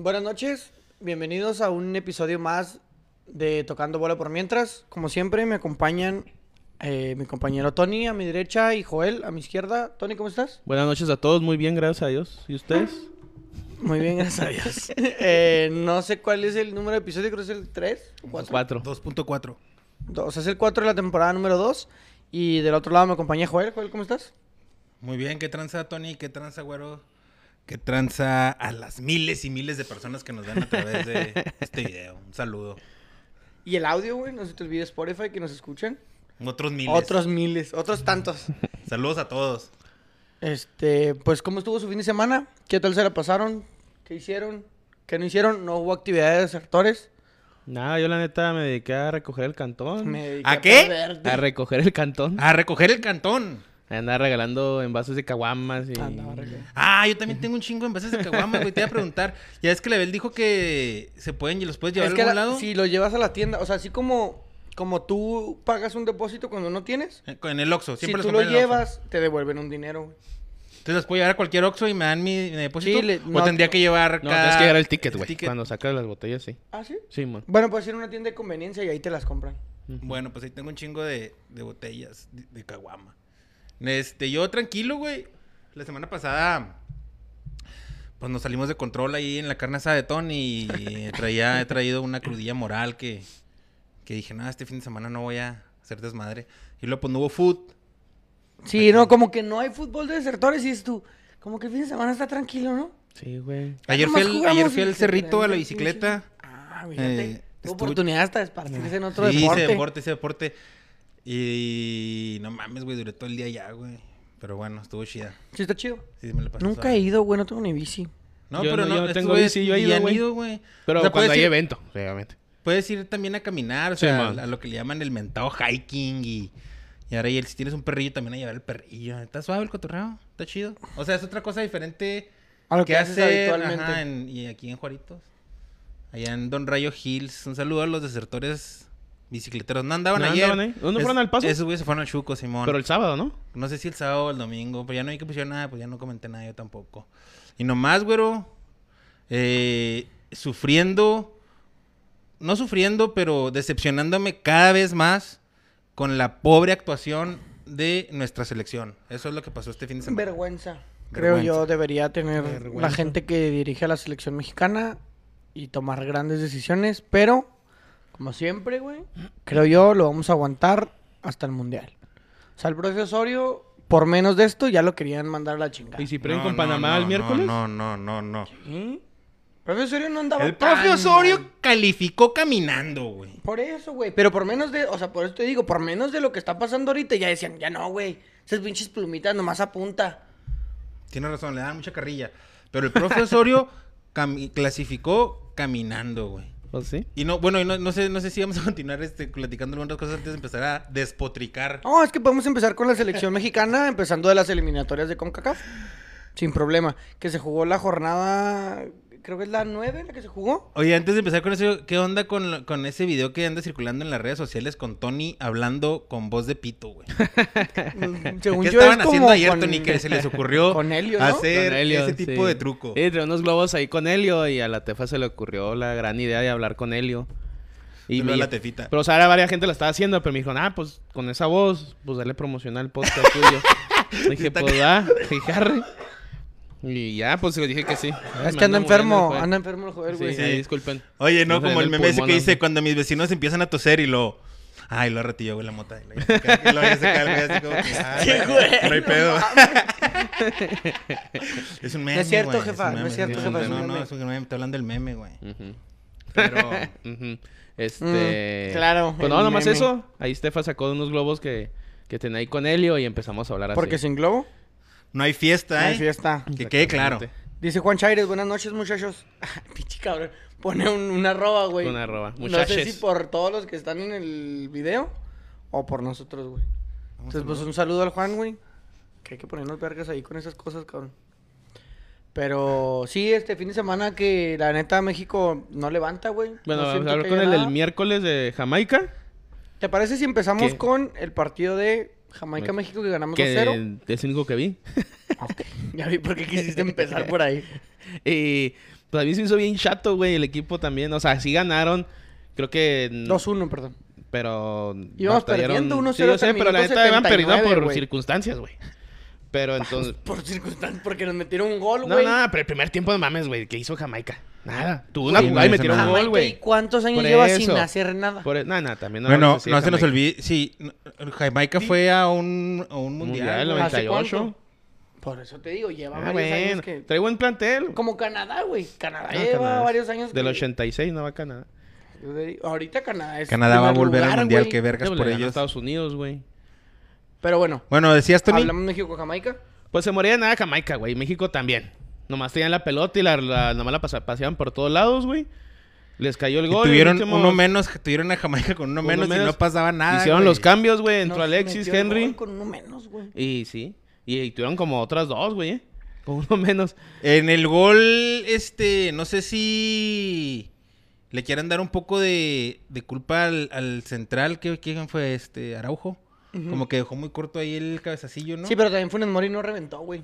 Buenas noches, bienvenidos a un episodio más de Tocando Bola por Mientras. Como siempre, me acompañan eh, mi compañero Tony a mi derecha y Joel a mi izquierda. Tony, ¿cómo estás? Buenas noches a todos, muy bien, gracias a Dios. ¿Y ustedes? Muy bien, gracias a Dios. Eh, no sé cuál es el número de episodio, creo que es el 3 o 4. Cuatro. 2.4. O sea, es el 4 de la temporada número 2. Y del otro lado me acompaña Joel. Joel, ¿cómo estás? Muy bien, ¿qué tranza, Tony? ¿Qué tranza, güero? ¿Qué tranza a las miles y miles de personas que nos ven a través de este video? Un saludo. Y el audio, güey, no se te olvide Spotify que nos escuchan. Otros miles. Otros miles, otros tantos. Saludos a todos. Este, pues, ¿cómo estuvo su fin de semana? ¿Qué tal se la pasaron? ¿Qué hicieron? ¿Qué no hicieron? ¿No hubo actividades de desertores? Nada, yo la neta me dediqué a recoger el cantón. Me dediqué ¿A qué? A recoger el cantón. A recoger el cantón. Andaba regalando envases de caguamas y... Andaba regalando. Ah, yo también tengo un chingo de envases de caguamas, güey. Te iba a preguntar. Ya es que Lebel dijo que se pueden y los puedes llevar Es a algún la- lado. si lo llevas a la tienda, o sea, así como, como tú pagas un depósito cuando no tienes, Eh, En el Oxxo. si Siempre tú los lo llevas, te devuelven un dinero, güey. Entonces los puedo llevar a cualquier Oxxo y me dan mi, mi depósito. Sí, le- o no, tendría que llevar No, cada- tienes que llevar el ticket, güey. Cuando sacas las botellas, sí. ¿Ah, sí? Sí, man. Bueno, puedes ir a una tienda de conveniencia y ahí te las compran. Bueno, pues ahí tengo un chingo de, de botellas de, de caguama. Este, yo tranquilo, güey. La semana pasada, pues nos salimos de control ahí en la carne asada de Tony y traía, he traído una crudilla moral que, que dije, nada, este fin de semana no voy a hacer desmadre. Y luego, pues no hubo food. Sí, no, como que no hay fútbol de desertores y es tú. Como que el fin de semana está tranquilo, ¿no? Sí, güey. Ayer fui, al, ayer fui al cerrito a la bicicleta. Ah, fíjate. Eh, oportunidad hasta de esparcirse en otro sí, deporte. hice deporte, hice deporte. Y no mames, güey, duré todo el día allá, güey. Pero bueno, estuvo chida. Sí, está chido. Sí, me la pasé Nunca suave. he ido, güey, no tengo ni bici. No, Yo pero no- no, yo no estos tengo bici, yo he ido, güey. ido, güey. Pero O sea, cuando puedes hay ir- evento, obviamente. Puedes ir también a caminar, o Sí, sea, man. a, lo que le llaman el mentado hiking y... Y ahora, y el- si tienes un perrillo, también a llevar el perrillo. Está suave el cotorreo, está chido. O sea, es otra cosa diferente A lo que que haces hacer habitualmente. ajá, en- y aquí en Juaritos. Allá en Don Rayo Hills. Un saludo a los desertores bicicleteros. No andaban ¿No ayer. andaban ahí? ¿Dónde Es- fueron al Paso? Esos güeyes se fueron al Chuco, Simón. Pero el sábado, ¿no? No sé si el sábado o el domingo, pero ya no vi que pusieron nada, pues ya no comenté nada yo tampoco. Y nomás, güero, eh, sufriendo, no sufriendo, pero decepcionándome cada vez más con la pobre actuación de nuestra selección. Eso es lo que pasó este fin de semana. Vergüenza. Creo Vergüenza. yo debería tener la gente que dirige a la selección mexicana y tomar grandes decisiones, pero como siempre, güey, creo yo lo vamos a aguantar hasta el mundial. O sea, el profe Osorio, por menos de esto, ya lo querían mandar a la chingada. ¿Y si No, con no, Panamá no, el miércoles? No, no, no, no. ¿Sí? Profe Osorio no andaba El profe tan Osorio calificó caminando, güey. Por eso, güey. Pero por menos de, o sea, por eso te digo, por menos de lo que está pasando ahorita, ya decían, ya no, güey. Esas pinches plumitas nomás apunta. Tiene razón, le dan mucha carrilla. Pero el profe Osorio cami- clasificó caminando, güey. Sí. Y no, bueno, y no, no sé, no sé si vamos a continuar este, platicando algunas cosas antes de empezar a despotricar. No, es que podemos empezar con la selección mexicana, empezando de las eliminatorias de CONCACAF. Sin problema. Que se jugó la jornada, creo que es la 9 la que se jugó. Oye, antes de empezar con eso, ¿qué onda con, lo- con ese video que anda circulando en las redes sociales con Tony hablando con voz de pito, güey? Según ¿Qué yo estaban es como haciendo ayer, con- Tony, que se les ocurrió Con Helio, ¿no? hacer Con Helio, ese tipo sí. de truco? Sí, trae unos globos ahí con Helio y a la Tefa se le ocurrió la gran idea de hablar con Helio. Y me- la tefita. Pero, o sea, ahora varias gente la estaba haciendo, pero me dijo, ah, pues con esa voz, pues dale promocional al podcast tuyo. dije, pues va, arre. Y ya, pues le dije que sí. Es que anda enfermo, anda enfermo el joder, güey. sí, disculpen. Oye, no, No como el meme ese que ¿no? dice cuando mis vecinos empiezan a toser y lo... Ay, lo retillo, güey, la mota. Y ya se cae- güey así como Sí, no, güey, No hay no pedo. es un meme, es cierto, güey, jefa, no es cierto, jefa, No, no, es un meme. Estoy hablando del meme, güey. Pero... Este. Mm, claro, Pues no, nomás eso. Ahí Stefa sacó unos globos que, que tenía ahí con Helio y empezamos a hablar así. Porque sin globo No hay fiesta, no ¿eh? hay fiesta. Que quede claro. Dice Juan Chaires, buenas noches, muchachos. Pinche cabrón. Pone un, una arroba, güey. Una arroba. No sé si por todos los que están en el video o por nosotros, güey. Entonces, pues un saludo al Juan, güey. Que hay que ponernos vergas ahí con esas cosas, cabrón. Pero sí, este fin de semana que la neta México no levanta, güey. Bueno, No vamos a hablar con el nada. miércoles de Jamaica. ¿Te parece si empezamos ¿Qué? con el partido de Jamaica-México que ganamos Que 2-0? es el único que vi. Ok, Ya vi por qué quisiste empezar por ahí. Y pues a mí se hizo bien chato, güey, el equipo también. O sea, sí ganaron. Creo que. 2-1, perdón. Pero. Íbamos perdiendo 1-0 Sí, yo sé, pero la neta iban perdiendo 79, por güey. circunstancias, güey. Pero entonces. Por circunstancias, porque nos metieron un gol, No, güey. no, pero el primer tiempo de mames, güey, que hizo Jamaica. Nada. Tuvo una jugada y no metieron un nada. gol, ¿y cuántos años lleva sin hacer nada? Por... No, no, también no. Bueno, no de se nos olvide. Sí, no- Jamaica fue a un, a un mundial. Mundial, güey. ¿Hace 98. cuánto? Por eso te digo, lleva Ah, varios bueno. años que... Trae buen plantel. Como Canadá, güey. Canadá lleva Canadá. varios años Del que- 86 no va a Canadá. Ahorita Canadá es Canadá va a volver al mundial. Qué vergas Le por ellos. Estados Unidos, güey. Pero bueno, Bueno, decías, Tony. hablamos México-Jamaica. Pues se moría de nada Jamaica, güey. México también. Nomás tenían la pelota y la, la- nomás la pasa- paseaban por todos lados, güey. Les cayó el Y gol. y tuvieron uno menos, tuvieron a Jamaica con uno Uno menos, y no pasaba nada. Hicieron güey. los cambios, güey. Entró Nos Alexis, metió el Henry. gol Con uno menos, güey. Y sí. Y, y tuvieron como otras dos, güey. ¿eh? Con uno menos. En el gol, este, no sé si le quieran dar un poco de, de culpa al, al central. ¿Qué, ¿Quién fue este? Araujo. Como que dejó muy corto ahí el cabezacillo, ¿no? Sí, pero también Funes Mori no reventó, güey.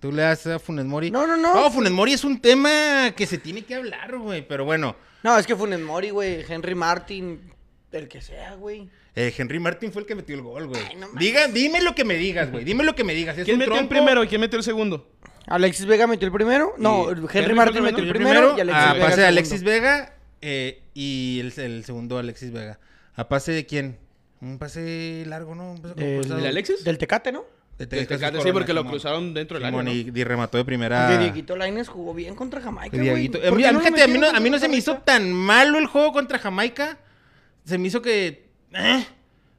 Tú le das a Funes Mori. No, no, no. No, Funes Mori es un tema que se tiene que hablar, güey. Pero bueno, No, es que Funes Mori, güey. Henry Martin, el que sea, güey. eh, Henry Martin fue el que metió el gol, güey. Ay, no mames. Diga, dime lo que me digas, güey. Dime lo que me digas. ¿Es ¿Quién un metió el primero y quién metió el segundo? Alexis Vega metió el primero. No, Henry Henry Martin metió el primero. y Alexis a Vega. pase de Alexis. Vega eh, y el, el segundo Alexis Vega. ¿A pase de quién? Un pase largo, ¿no? Un pase como Del- cruzado. ¿El Alexis? Del Tecate, ¿no? De Tecate, sí, Corona, porque lo Simón. cruzaron dentro del área, y, y remató de primera. Dieguito Lainez jugó bien contra Jamaica, güey. Dieguito. ¿Por A mí, qué lo fíjate, a mí no, metieron a mí no contra se me hizo tan malo el juego contra Jamaica. Se me hizo que. eh,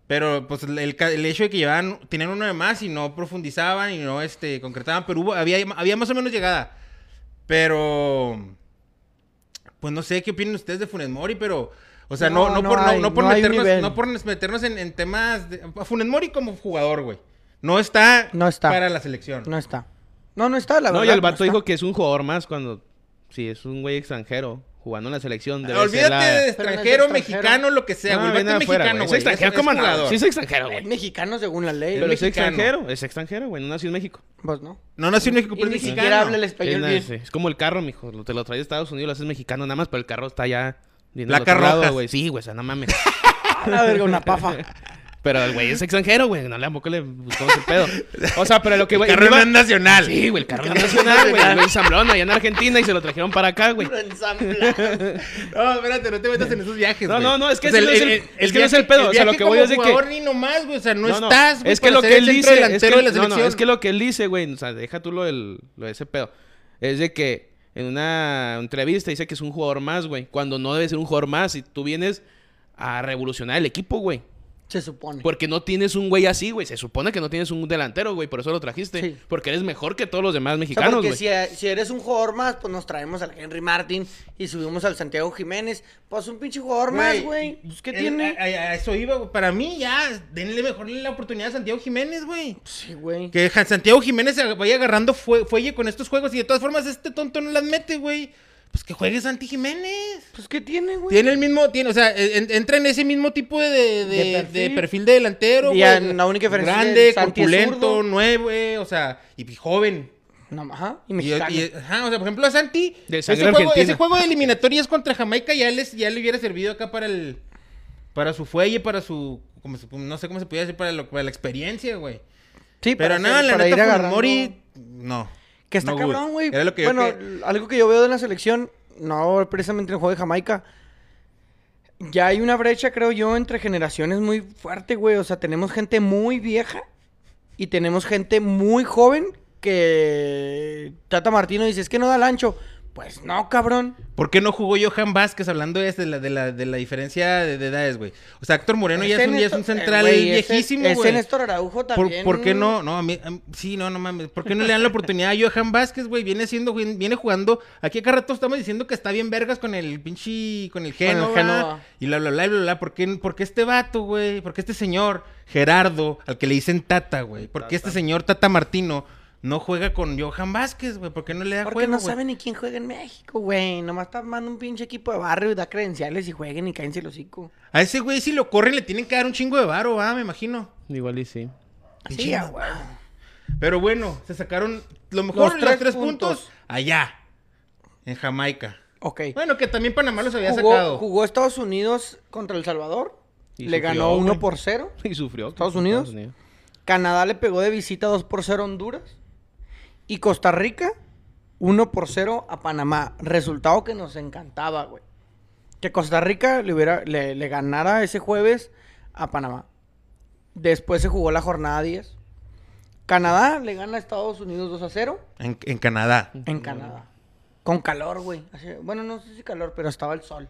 Pero pues el, el hecho de que llevaban, tenían uno de más y no profundizaban y no este, concretaban, pero hubo, había, había más o menos llegada. Pero. Pues no sé qué opinan ustedes de Funes Mori, pero. O sea, no, No, no, no por, hay, no meternos, nivel. no por meternos en, en temas de. a Funes Mori como jugador, güey. No está, No está. para la selección. No está. No, no está, la No, verdad. y el vato no dijo que es un jugador más cuando... Sí, es un güey extranjero jugando en la selección. debe ser Olvídate la- de no extranjero, mexicano, lo que sea, No, güey. Afuera, mexicano, güey. Es extranjero, ¿cómo no? jugador. Sí es extranjero, Es güey. mexicano según la ley. Pero es extranjero, es extranjero, güey. No nació en México. Pues no. No nació en México, pero ni es siquiera mexicano. habla el español Es, bien. sí, es como el carro, mijo. Lo- Te lo traes de Estados Unidos, lo haces mexicano nada más, pero el carro está otro lado, rojas. güey. Sí, güey, o sea, no mames. La verga, una pafa. Pero el güey es extranjero, güey. No le tampoco le buscamos el pedo. O sea, pero lo que güey. Carro iba- nacional. Sí, güey, el carro nacional, güey. Lo ensamblaron allá en Argentina y se lo trajeron para acá, güey. Lo ensamblaron. No, espérate, no te metas en esos viajes, No, güey. no, no, es que O sea, ese no es el- es que no es el pedo, o sea, lo que voy es de que- jugador ni nomás, güey. O sea, no, No, no, estás, güey, Es que lo que el él dice. Es delantero que, de la no, selección. no, es que lo que él dice, güey. O sea, deja tú lo, del, lo de ese pedo. Es de que en una entrevista dice que es un jugador más, güey. Cuando no debe ser un jugador más. Y tú vienes a revolucionar el equipo, güey. Se supone. Porque no tienes un güey así, güey. Se supone que no tienes un delantero, güey. Por eso lo trajiste. Sí. Porque eres mejor que todos los demás O sea, mexicanos, porque güey. si, eh, si eres un jugador más, pues nos traemos al Henry Martin y subimos al Santiago Jiménez. Pues un pinche jugador más, güey. Pues, ¿Qué el- tiene? A, a- eso iba, güey. Para mí, ya, denle mejor la oportunidad a Santiago Jiménez, güey. Sí, güey. Que Santiago Jiménez se vaya agarrando fue- fuelle con estos juegos y de todas formas este tonto no las mete, güey. Pues que juegue Santi Jiménez. Pues, ¿qué tiene, güey? Tiene el mismo, tiene, o sea, en- entra en ese mismo tipo de, de, de- De de perfil. perfil. de delantero, Y güey. la única diferencia Grande, que corpulento, nuevo, güey, o sea, y joven. No, ajá. Y mexicano. y- ajá, o sea, por ejemplo, a Santi, De ese juego, argentina. ese juego de eliminatorias contra Jamaica ya, les, ya le hubiera servido acá para el, para su fuelle, para su, como se- no sé cómo se podía decir, para, lo- para la experiencia, güey. sí, Pero para nada, la neta, Mori, no. Que está no, cabrón, güey. Bueno, que- algo que yo veo de la selección, no precisamente en el juego de Jamaica. Ya hay una brecha, creo yo, entre generaciones muy fuerte, güey. O sea, tenemos gente muy vieja y tenemos gente muy joven que Tata Martino dice, es que no da el ancho. Pues no, cabrón. ¿Por qué no jugó Johan Vázquez hablando de, de, la, de, la, de la diferencia de, de edades, güey? O sea, Héctor Moreno ya es, un, ya es un central eh, güey, ese- viejísimo, güey. Néstor Araujo ¿Por, también. por qué no? No, a mí, a sí, no, no mames. ¿Por qué no le dan la oportunidad a Johan Vázquez, güey? Viene siendo, viene jugando. Aquí acá rato estamos diciendo que está bien vergas con el pinche, con el Génova. Génova. Y bla, bla, bla, bla, bla. ¿Por qué, por qué este vato, güey? ¿Por qué este señor, Gerardo, al que le dicen Tata, güey? ¿Por qué este señor Tata Martino no juega con Johan Vázquez, güey? ¿Por qué no le da Porque juego, no güey? sabe ni quién juega en México, güey. Nomás está armando un pinche equipo de barrio y da credenciales y jueguen y cállense el hocico. A ese güey si lo corren le tienen que dar un chingo de varo, ah, me imagino. Igual y sí. Güey. Pero bueno, se sacaron lo mejor Los los tres, puntos. puntos. allá, en Jamaica. Ok. Bueno, que también Panamá los había Jugó, sacado. jugó Estados Unidos contra El Salvador. Y le sufrió, ganó 1 güey. por 0. Y sufrió. ¿Estados Unidos? Canadá le pegó de visita 2 por 0 a Honduras. Y Costa Rica 1 por 0 a Panamá. Resultado que nos encantaba, güey. Que Costa Rica le, hubiera, le, le ganara ese jueves a Panamá. Después se jugó la jornada 10. Canadá le gana a Estados Unidos 2 a 0 En, en Canadá. en Canadá. Con calor, güey. Bueno, no sé si calor, pero estaba el sol.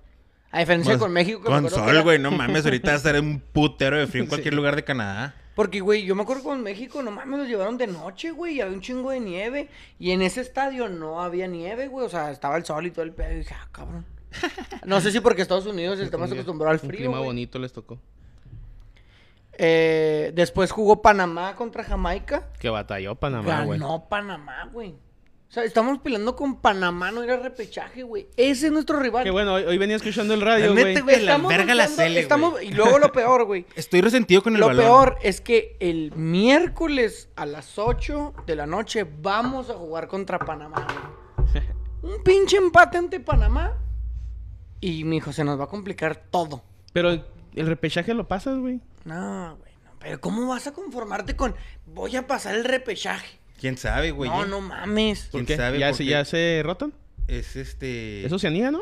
A diferencia de con México. que Con sol, era- güey, no mames, ahorita va a estar un putero de frío en cualquier lugar de Canadá. Porque, güey, yo me acuerdo con México, no mames, los llevaron de noche, güey, y había un chingo de nieve. Y en ese estadio no había nieve, güey, o sea, estaba el sol y todo el pedo. Y dije, ah, cabrón. No sé si porque Estados Unidos está más acostumbrado al Un frío. clima güey. bonito les tocó. Eh, después jugó Panamá contra Jamaica. Que batalló Panamá, güey. Ganó Panamá, güey. O sea, estamos peleando con Panamá, no era repechaje, güey. Ese es nuestro rival. Que bueno, hoy, hoy venía escuchando el radio, La güey. la Estamos verga la luchando, cele, estamos- güey. Y luego lo peor, güey. Estoy resentido con el Lo balón. peor es que el miércoles a las 8 de la noche vamos a jugar contra Panamá. Un pinche empate ante Panamá. Y mi hijo, se nos va a complicar todo. Pero el repechaje lo pasas, güey. No, güey. no. Pero ¿cómo vas a conformarte con voy a pasar el repechaje? ¿Quién sabe, güey? no, no mames. ¿Por ¿Quién qué? sabe ¿Ya, por se, qué? ¿Ya se rotan? Es este... ¿Es Oceanía, no?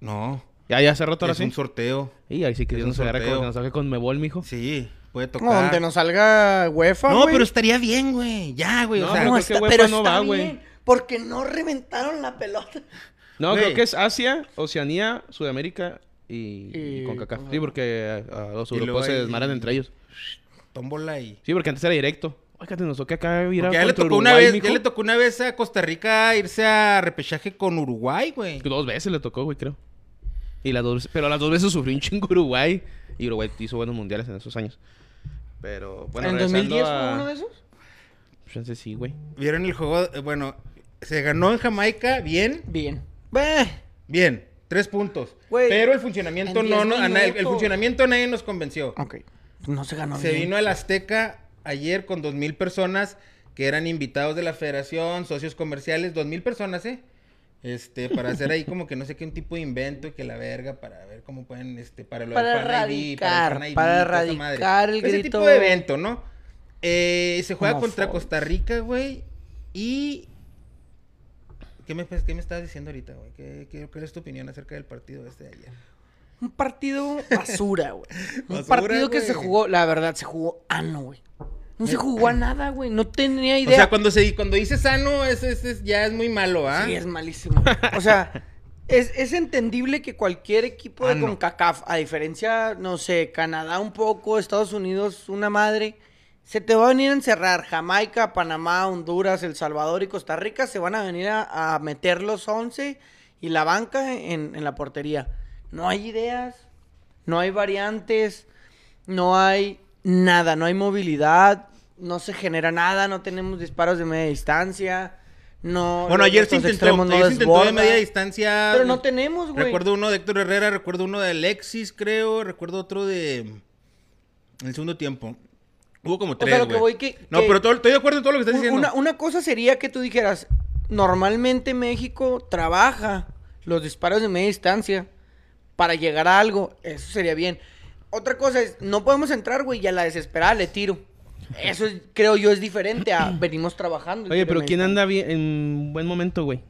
No. Ya, ya se roto ahora Es un sorteo. Y ahí sí que es Dios un nos agarra sorteo. como que nos saque con Mebol, mijo. Sí, puede tocar. Donde nos salga UEFA, No, güey. pero estaría bien, güey. Ya, güey. No, o sea, pero No, creo que está- UEFA pero no está va, güey. bien, Porque no reventaron la pelota. No, Güey. creo que es Asia, Oceanía, Sudamérica y, Y- ajá. Sí, porque a, a los Y luego europeos se hay- desmaran entre ellos. tómbola y... Sí, porque antes era directo. Oiga, te nos toca acá ir a ya le contra tocó una Uruguay, vez, ya le tocó una vez a Costa Rica irse a repechaje con Uruguay, güey. Dos veces le tocó, güey, creo. Y las dos veces- pero las dos veces sufrió un chingo Uruguay. Y Uruguay hizo buenos mundiales en esos años. Pero, bueno, ¿En regresando 2010 a- fue uno de esos? Pues, sí, güey. Vieron el juego, eh, bueno, se ganó en Jamaica, bien, Bien. Bah, bien, tres puntos. Güey, Pero el funcionamiento en no, 10 no a nadie- el funcionamiento a nadie nos convenció. Ok. No se ganó Se bien. vino al Azteca ayer con dos mil personas que eran invitados de la federación, socios comerciales, dos mil personas, ¿eh? Este, para hacer ahí como que no sé qué un tipo de invento que la verga, para ver cómo pueden, este, para lo Para del ID, para el ID, para erradicar el Ese grito tipo de evento, ¿no? Eh, se juega contra Costa Rica, güey, y... ¿Qué me, qué me estabas diciendo ahorita, güey? ¿Qué, qué, cuál es tu opinión acerca del partido este de ayer? Un partido basura, güey. Un Basura, partido que se jugó, la verdad, se jugó ano, güey. No se jugó a nada, güey. No tenía idea. O sea, cuando, se, cuando dices sano, es, es- es- ya es muy malo, ¿ah? Sí, es malísimo. O sea, es, es entendible que cualquier equipo de Ah, no. CONCACAF, a diferencia, no sé, Canadá un poco, Estados Unidos una madre, se te va a venir a encerrar. Jamaica, Panamá, Honduras, El Salvador y Costa Rica se van a venir a, a meter los 11 y la banca en, en la portería. No hay ideas, no hay variantes, no hay nada, no hay movilidad, no se genera nada, no tenemos disparos de media distancia. No, Bueno, ayer se intentó, no ayer se intentó de media distancia. Pero no tenemos, güey. Recuerdo uno de Héctor Herrera, recuerdo uno de Alexis, creo, recuerdo otro de... En el segundo tiempo. Hubo como O tres, sea, lo que voy que... No, que pero todo- estoy de acuerdo en todo lo que estás diciendo. una cosa sería que tú dijeras, normalmente México trabaja los disparos de media distancia para llegar a algo. Eso sería bien. Otra cosa es, no podemos entrar, güey, y a la desesperada le tiro. Eso es- creo yo es diferente a venimos trabajando. Oye, pero ¿quién anda bien en buen momento, güey?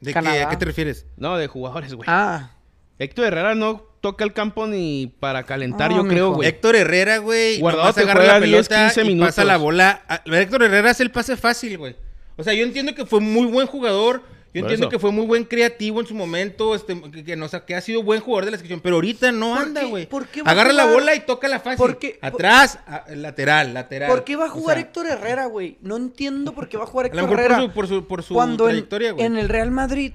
¿De qué, Canadá. ¿A qué te refieres? No, de jugadores, güey. Ah, Héctor Herrera no toca el campo ni para calentar, yo creo, mijo. güey. Héctor Herrera, güey, Guardado te agarra la 10, pelota 15 y minutos. pasa la bola. A- Héctor Herrera hace el pase fácil, güey. O sea, yo entiendo que fue muy buen jugador Yo Por entiendo eso. que fue muy buen creativo en su momento, este, que, que, no, sé, que ha sido buen jugador de la selección, pero ahorita no ¿Por anda, güey. por qué va a Agarra la bola y toca la fácil. ¿Por qué? Atrás, a- lateral, lateral. ¿Por qué va a O jugar sea, Héctor Herrera, güey? No entiendo por qué va a jugar A lo Héctor mejor Herrera. por su, por su, por su cuando trayectoria, güey. en el Real Madrid,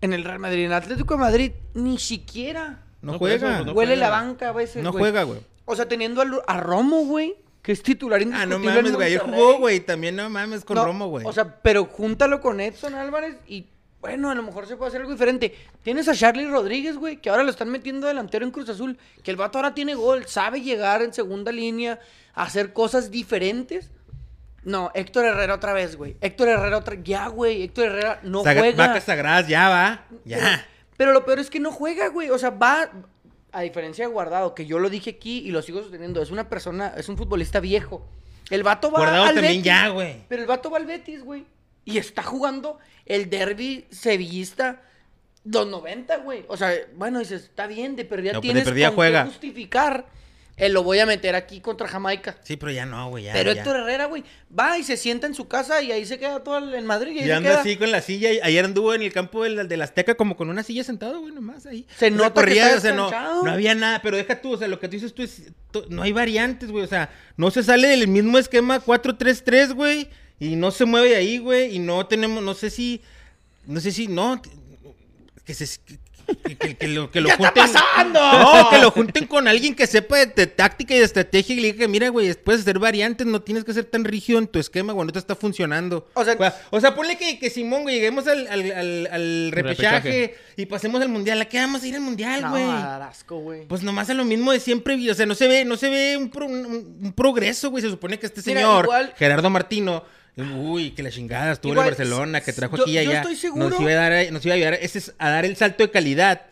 en el Real Madrid, en Atlético de Madrid, ni siquiera No, No, juega. no huele juega. la banca a veces, No juega, güey. O sea, teniendo a, Romo, güey, que es titular Ah, indiscutible no en mames, güey. Ayer jugó, güey. También no mames con No, Romo, güey. O sea, pero júntalo con Edson Álvarez y bueno, a lo mejor se puede hacer algo diferente. Tienes a Charlie Rodríguez, güey, que ahora lo están metiendo delantero en Cruz Azul, que el vato ahora tiene gol, sabe llegar en segunda línea, hacer cosas diferentes. No, Héctor Herrera otra vez, güey. Héctor Herrera otra ya, güey. Héctor Herrera no Sagra- juega. Vacas sagradas, ya va. Ya. Pero lo peor es que no juega, güey. O sea, va. A diferencia de Guardado, que yo lo dije aquí y lo sigo sosteniendo, es una persona, es un futbolista viejo. El vato va Guardado al también Betis, ya, güey. Pero el vato va al Betis, güey. Y está jugando el derby sevillista los 90, güey. O sea, bueno, dices, está bien, de perdida No, pues, de tienes perdida con juega. qué justificar. el lo voy a meter aquí contra Jamaica. Sí, pero ya no, güey. Ya, Pero ya. Héctor Herrera, güey, va y se sienta en su casa y ahí se queda todo el- en Madrid. Y, ahí Y se anda queda. así con la silla. y Ayer anduvo en el campo del, del Azteca como con una silla sentado, güey, nomás ahí. Se No nota que corría, está o sea, no, no había nada. Pero deja tú, o sea, lo que tú dices tú es... No hay variantes, güey. O sea, no se sale del mismo esquema 4-3-3, güey. Y no se mueve de ahí, güey. Y no tenemos, no sé si... No sé si, no... Que se... Que, que- que lo, que lo ¿Qué está junten... pasando? No, que lo junten con alguien que sepa de, de táctica y de estrategia y le diga que, mira, güey, puedes hacer variantes, no tienes que ser tan rígido en tu esquema, güey, no te está funcionando. O sea- o sea, ponle que, que Simón, güey, lleguemos al, al, al- al repechaje, Repechaje. y pasemos al mundial. ¿A qué vamos a ir al mundial, No, güey? asco. Pues nomás a lo mismo de siempre, o sea, no se ve, no se ve un, pro- un- un progreso, güey. Se supone que este Mira, señor, igual- Gerardo Martino, uy, que la chingada estuvo en Barcelona, que trajo yo- aquí y yo allá. estoy seguro- Nos iba a dar, nos iba a ayudar ese es a dar el salto de calidad.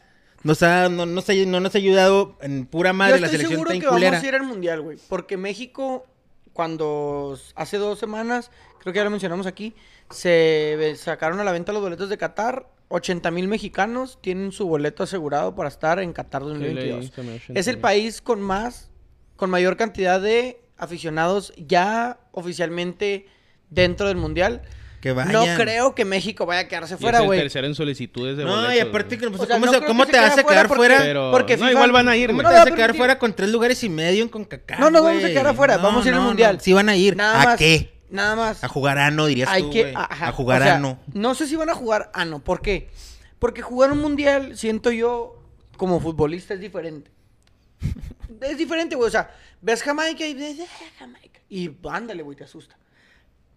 Nos ha, no, nos ha- no nos ha ayudado en pura madre Yo la estoy selección seguro tan que culera. vamos a ir al mundial, güey. Porque México, cuando hace dos semanas, creo que ya lo mencionamos aquí, se sacaron a la venta los boletos de Qatar. 80 mil mexicanos tienen su boleto asegurado para estar en Qatar 2022. Es el país con más, con mayor cantidad de aficionados ya oficialmente dentro del mundial. Que vayan. No creo que México vaya a quedarse Fuera, güey. tercero en solicitudes de No, boletos, y aparte pues, O sea, ¿cómo, no se- cómo que te vas a quedar fuera fuera? porque- Pero porque no, FIFA- igual van a ir, ¿Cómo. No, te vas a quedar fuera con tres lugares y medio en CONCACAF, No, no vamos a quedar afuera, vamos a ir al mundial. no, Sí van a ir. Nada ¿A más, qué? Nada más. A jugar ano, dirías Hay tú, que güey. ajá, A jugar o sea, ano. No sé si van a jugar ano. ¿Por qué? Porque jugar un mundial, siento yo, como futbolista es diferente. es diferente, güey. O sea, ves Jamaica y ves "Ah, Jamaica. Y ándale, güey, te asusta.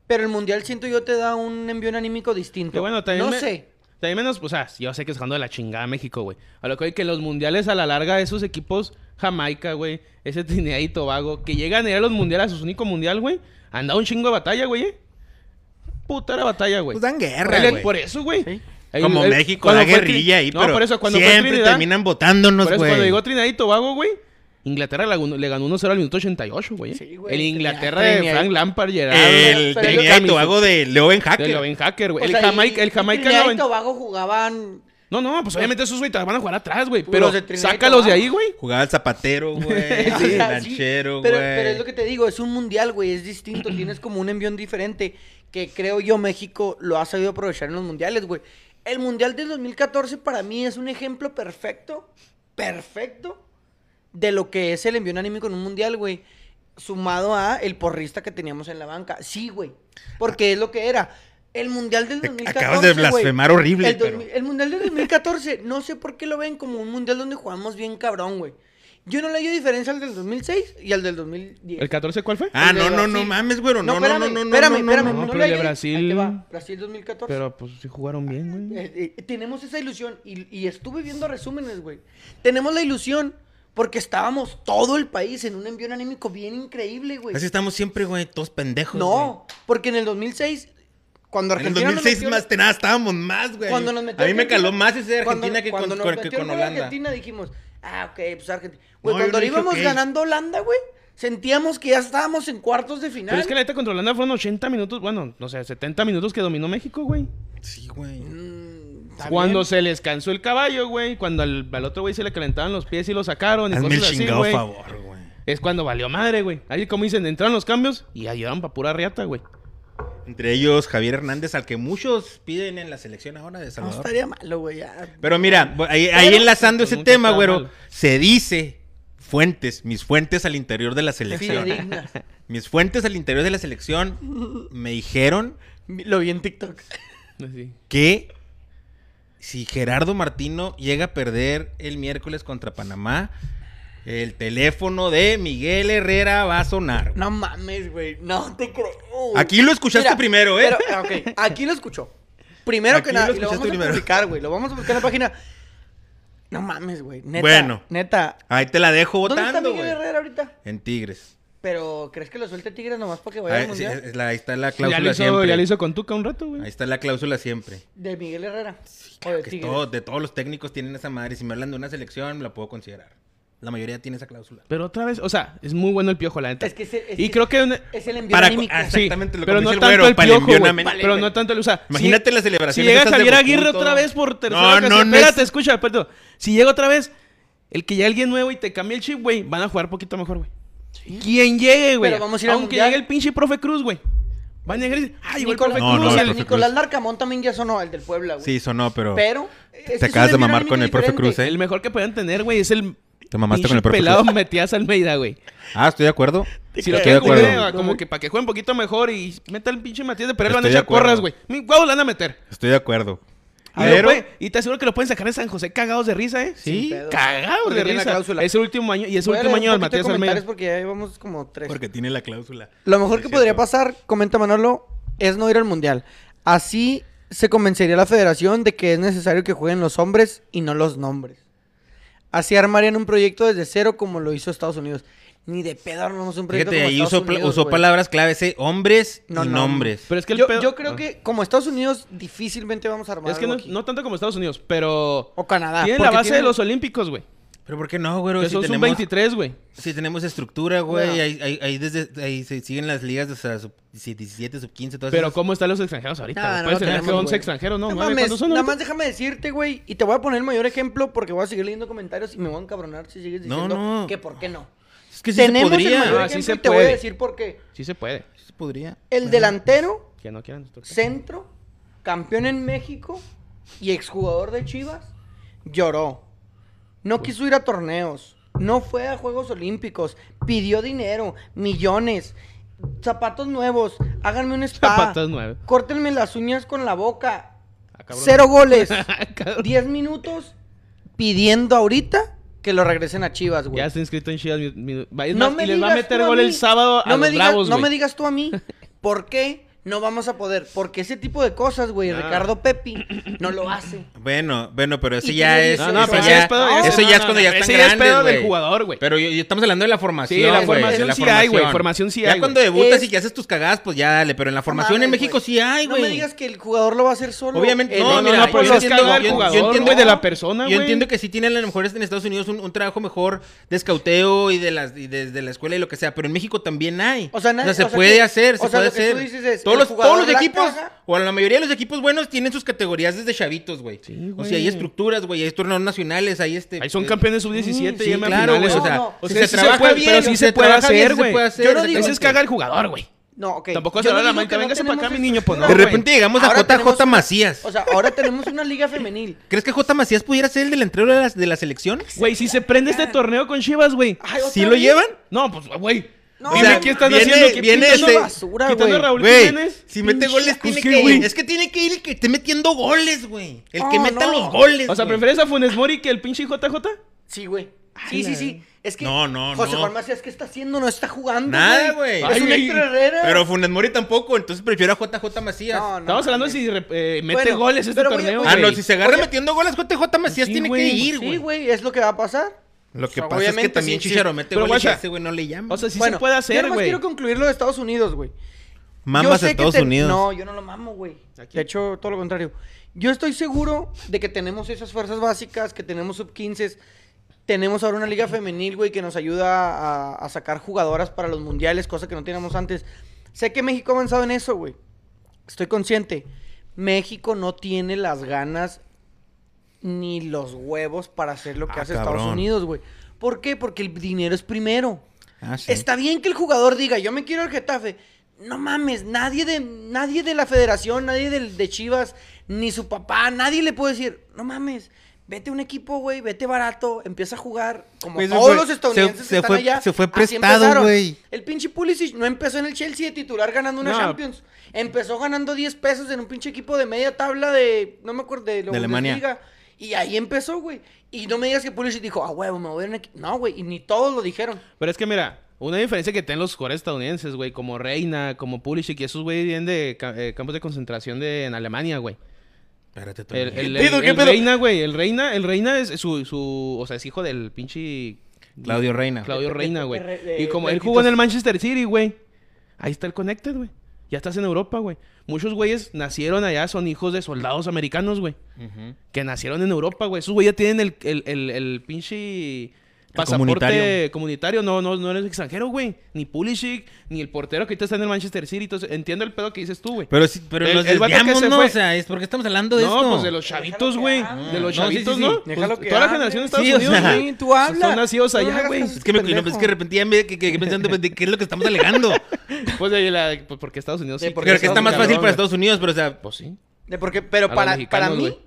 Pero el mundial, siento yo, te da un envío anímico distinto. Que bueno, también no me- sé. También menos, o sea, yo sé que es jugando de la chingada México, güey. A lo que hoy que los mundiales a la larga esos equipos, Jamaica, güey, ese Trinidad y Tobago, que llegan a ir a los mundiales, a su único mundial, güey, han dado un chingo de batalla, güey, eh. Puta la batalla, güey. Pues dan guerra, güey. Por eso, güey. Sí. Como el- México Tri- guerrilla ahí, no, pero por eso, cuando fue siempre Trinidad, terminan votándonos, Por eso güey. cuando llegó Trinidad y Tobago, güey, Inglaterra le ganó, le ganó 1-0 al minuto 88, güey. Sí, güey, el tenía- Inglaterra de Frank Lampard, Gerard. El Pero Trinidad y Tobago de Leo Hacker. De Loven Hacker, güey. O El Jamaica, el Jamaica Trinidad y Tobago jugaban... No, no, pues obviamente esos güey te van a jugar atrás, güey. Pero de sácalos de ahí, güey. Jugaba el zapatero, güey. O el sí, lanchero, pero, güey. pero es lo que te digo, es un mundial, güey, es distinto, tienes como un envión diferente que creo yo México lo ha sabido aprovechar en los mundiales, güey. El mundial del 2014 para mí es un ejemplo perfecto, perfecto de lo que es el envión anímico en un mundial, güey. Sumado a el porrista que teníamos en la banca. Sí, güey. Porque es lo que era. El mundial del Te 2014. acabas de blasfemar horrible, El, dos- pero- el mundial del 2014, no sé por qué lo ven como un mundial donde jugamos bien cabrón, güey. Yo no le doy diferencia al del 2006 y al del 2010. ¿El 14 cuál fue? Ah, no, no, no mames, güero. No, no, espérame, no, no, no, espérame, no, espérame, no, no, no pero le el de. Brasil- Ahí te va, Brasil 2014. Pero pues sí jugaron bien, güey. Eh, eh, tenemos esa ilusión y, y estuve viendo resúmenes, güey. Tenemos la ilusión porque estábamos todo el país en un envío anímico bien increíble, güey. Así estamos siempre, güey, todos pendejos. No, porque en el 2006, cuando güey. En el Argentina nos 2006 metió- más que nada estábamos más, güey. cuando nos metió A mí me Argentina- caló más ese de cuando- Argentina que con, cuando nos con- que metió con el gol Holanda. Argentina dijimos, ah, ok, pues Argentina. Güey, No, cuando no le íbamos ok. ganando Holanda, güey, sentíamos que ya estábamos en cuartos de final. Pero es que la neta contra Holanda fueron 80 minutos, bueno, no sé, 70 minutos que dominó México, güey. Sí, güey. Mm, Cuando se les cansó el caballo, güey. Cuando al, al otro güey se le calentaban los pies y lo sacaron y Hazme el cosas así, chingado güey. favor, güey. Es cuando valió madre, güey. Ahí como dicen, entraron los cambios y ayudaron pa' pura riata, güey. Entre ellos Javier Hernández, al que muchos piden en la selección ahora de No Salvador. estaría malo, güey. ya. Pero mira, ahí, enlazando Pues ese tema, güero, mal. se dice fuentes, mis fuentes al interior de la selección. Mis fuentes al interior de la selección me dijeron Lo vi en TikTok. Que si Gerardo Martino llega a perder el miércoles contra Panamá, el teléfono de Miguel Herrera va a sonar. No mames, güey. No te creo. Aquí lo escuchaste Mira, primero, ¿eh? pero, ok, aquí lo escuchó. Primero Aquí que nada, lo vamos a publicar, güey. Lo vamos a buscar en la página. No mames, güey. Neta. Bueno. Neta. Ahí te la dejo ¿Dónde está votando, Miguel. Herrera ahorita? En Tigres. Pero, ¿crees que lo suelte Tigres nomás para que vaya Ahí, al mundial? sí, es la- ahí está la Ya cláusula lo, hizo, siempre. ya lo hizo con Tuca un rato, güey. Ahí está la cláusula siempre. De Miguel Herrera. o de Que Tigres. todo- de todos los técnicos tienen esa madre. Si me hablan de una selección, la puedo considerar. La mayoría tiene esa cláusula. Pero otra vez, o sea, es muy bueno el piojo, la neta. Es que es, es y creo que... una- es el envío Para- anímico. ah, Sí, Exactamente lo que pero me no el tanto güero, el piojo, güey. Pero no tanto el... O sea, Imagínate las si celebraciones llega Javier Aguirre todo. otra vez por tercera No, ocasión, no, no espérate, es- escucha, espérate. Si llega otra vez, el que llegue alguien nuevo y te cambie el chip, güey, van a jugar poquito mejor, güey. Quien llegue, güey. Pero vamos a ir Aunque Mundial. llegue el pinche profe Cruz, güey. Van a llegar y decir, ah, llegó el Nicolás, profe No, no, Cruz. el y el- profe Nicolás Cruz. Larcamón también ya sonó, el del Puebla, güey. Sí, sonó, pero... Pero... es Te un acabas de mamar con el profe. Cruz, ¿eh? El mejor que puedan tener, güey, es el... Te mamaste con el profe pelado Cruz. Matías Almeida, güey. Ah, estoy de acuerdo. Si lo Estoy de acuerdo. como que para que juegue un poquito mejor y meta el pinche Matías de Pereira, lo van a echar porras, acuerdo. güey. Mi huevos lo van a meter. Estoy de acuerdo. Pero... puede- y te aseguro que lo pueden sacar de San José cagados de risa, ¿eh? Sí. Cagados de risa. cláusula. Es el último año y es el último año del Matías Almeida. comentarios porque ya llevamos como tres. Porque tiene la cláusula. Lo mejor que podría pasar, comenta Manolo, es no ir al mundial. Así se convencería la federación de que es necesario que jueguen los hombres y no los nombres. Así armarían un proyecto desde cero como lo hizo Estados Unidos. Ni de pedo armamos un proyecto Fíjate, como ahí Estados usó, Unidos, palabras claves, ¿eh? Hombres No, y no. nombres. Pero es que el Yo, pedo- yo creo que como Estados Unidos difícilmente vamos a armar Es que algo no, aquí. no tanto como Estados Unidos, pero... O Canadá. Tienen la porque base de tienen- los Olímpicos, güey. Pero ¿por qué no, güero? Que Si son tenemos, sub-23, güey. si tenemos estructura, güey. Bueno. Ahí, ahí, ahí desde, ahí se siguen las ligas de o sea, sub 17, sub 15, todas Pero esas. ¿cómo están los extranjeros ahorita? Nah, güey? no Puedes tener que tenemos, 11 güey. extranjeros, ¿no? No ¿Nueve? mames, ¿Cuántos son nada ahorita? más déjame decirte, güey, y te voy a poner el mayor ejemplo porque voy a seguir leyendo comentarios y me voy a encabronar si sigues No, diciendo no. que por qué no. Es que sí Tenemos se podría. el mayor Ah, sí se te voy a decir por qué. Sí se puede. Sí se podría. El delantero, Que no quieran. centro, campeón en México y exjugador de Chivas, lloró. No quiso ir a torneos, no fue a Juegos Olímpicos, pidió dinero, millones, zapatos nuevos, háganme un spa, Zapatos nuevos. córtenme las uñas con la boca, Ah, cero goles, Cabrón. 10 minutos pidiendo ahorita que lo regresen a Chivas, güey. Ya está inscrito en Chivas. mi- mi- va- es No más, me y les va a meter a gol el sábado a me los digas, Bravos, No me digas tú a mí por qué no vamos a poder. Porque ese tipo de cosas, güey, No. Ricardo Pepi no lo hace. Bueno, bueno, pero eso Y ya es. No, no, eso pero ya, ese es pedo- eso ese- ya no, es cuando ya ese están ya es grandes, pedo del jugador, güey. Pero yo, yo- estamos hablando de la formación, Sí, la formación sí hay, güey, formación sí Ya hay, cuando güey. debutas Es- y que haces tus cagadas, pues ya dale. Pero en la formación en México sí hay, güey. No me digas que el jugador lo va a hacer solo. Obviamente, El- no, no, no, mira, no, pues yo es entiendo- del yo- yo jugador, entiendo- güey, de la persona, Yo güey. entiendo que sí tienen a lo mejor en Estados Unidos un, trabajo mejor de escauteo y de las y desde la escuela y lo que sea, pero en México también hay. O sea, se o sea, puede hacer, o se sea, puede lo que tú hacer. Todos los, todos equipos, caga. o la mayoría de los equipos buenos tienen sus categorías desde chavitos, güey. Sí, o sea, hay estructuras, güey, hay torneos nacionales, hay este Ahí son eh, campeones sub-17 Sí, y claro, o sea, no, o si sea, se sí trabaja puede, bien, pero si sí se se puede trabaja bien, hacer, se güey. puede hacer, Yo no digo- Ese es caga el jugador, güey. No, ok. Tampoco se no va la no véngase para acá, mi niño, pues no, De repente llegamos a JJ Macías. O sea, ahora tenemos una liga femenil. ¿Crees que J Macías pudiera ser el delantero de la, de la selección? Güey, si se prende este torneo con Chivas, güey. Ay, ¿otra ¿Sí lo llevan? No, pues, güey. No, Dime o sea, qué están viene- haciendo. ¿Qué viene este- basura, quitando a Raúl Güey, Jiménez? si mete goles tiene es que güey. Es que tiene que ir el que esté metiendo goles, güey. El que meta no. los goles. O sea. ¿prefieres a Funes Mori que el pinche JJ? Sí, güey. Sí, sí, sí. Es que No, no, José no. Juan Macías, ¿qué está haciendo? No está jugando. Nada, güey. Es Ay, un Herrera. Pero Funes Mori tampoco, entonces prefiero a JJ Macías. No, no Estamos hablando mames. si eh, mete Bueno, goles este torneo, voy ah, no, si se agarra Oye. metiendo goles, JJ Macías Sí, tiene que ir, Sí, güey. güey, es lo que va a pasar. Lo que O sea, pasa es que obviamente, también sí. Chicharo mete y ese güey no le llama. O sea, sí bueno, se puede yo hacer, nomás güey. quiero concluir lo de Estados Unidos, güey. Mamas a que Estados te- Unidos. No, yo no lo mamo, güey. De hecho, todo lo contrario. Yo estoy seguro de que tenemos esas fuerzas básicas, que tenemos sub 15 tenemos ahora una liga femenil, güey, que nos ayuda a, a sacar jugadoras para los mundiales, cosa que no teníamos antes. Sé que México ha avanzado en eso, güey. Estoy consciente. México no tiene las ganas ni los huevos para hacer lo que Ah, hace Estados. Unidos, güey. ¿Por qué? Porque el dinero es primero. Ah, sí. Está bien que el jugador diga, yo me quiero al Getafe. No mames, nadie de, nadie de la federación, nadie del- de, Chivas, ni su papá, nadie le puede decir, no mames, vete a un equipo, güey, vete barato, empieza a jugar. Como todos fue- los estadounidenses se- que se están fue- allá. se fue prestado, güey. El pinche Pulisic no empezó en el Chelsea de titular ganando una No. Champions. Empezó ganando 10 pesos en un pinche equipo de media tabla de, no me acuerdo, de, la De Alemania. Bundesliga. Y ahí empezó, güey. Y no me digas que Pulisic dijo, ah, huevo, me voy a ir a un equi-". No, güey, y ni todos lo dijeron. Pero es que mira, una diferencia que tienen los jugadores estadounidenses, güey, como Reina, como Pulisic, y esos güey vienen de eh, campos de concentración de, en Alemania, güey. Espérate, tú. El, el, ¿Qué pedo, el- el? Reina, güey, el Reina, el Reina es su, su, o sea, es hijo del pinche... Claudio Reina. Claudio Reina, güey. Y como él jugó en el Manchester City, güey. Ahí está el Connected, güey. Ya estás en Europa, güey. Muchos güeyes nacieron allá, son hijos de soldados americanos, güey. Que nacieron en Europa, güey. Esos güeyes ya tienen el, el, el, el pinche pasaporte comunitario. comunitario. No, no, no eres extranjero, güey. Ni Pulisic, ni el portero que ahorita está en el Manchester City. Entonces, entiendo el pedo que dices tú, güey. Pero sí, pero El- nos el vato que desviamos, se ¿no? fue- O sea, es porque estamos hablando de No, esto. pues de los chavitos, güey. De los No, sí, sí, chavitos, sí. ¿no? Pues, que toda la generación de Estados Sí, o Unidos, sea, güey. Sí, tú habla. Son nacidos No allá, güey. Es que me no, es que de repente ya me que, que- que pensando de qué es lo que estamos alegando. Pues de la, pues porque Estados Unidos sí. Porque Creo que está más fácil para. Estados Unidos, pero o sea, Pues sí. De porque, pero para, para mí,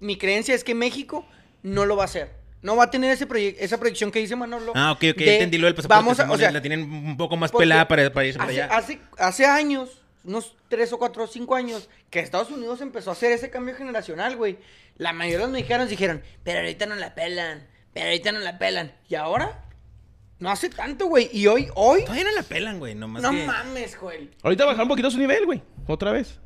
mi creencia es que México no lo va a hacer. No va a tener ese proye- esa proyección que dice Manolo. Ah, ok, ok, de- entendí lo del pasaporte. Vamos a, o sea, la tienen un poco más pelada para, para irse para hace, allá. hace, hace años, unos 3 o 4 o 5 años, que Estados Unidos empezó a hacer ese cambio generacional, güey. La mayoría de los mexicanos dijeron, pero ahorita no la pelan, pero ahorita no la pelan. ¿Y ahora? No hace tanto, güey. Y hoy, hoy, Todavía no la pelan, güey, nomás no que... mames, Joel. Ahorita bajaron un poquito su nivel, güey. Otra vez.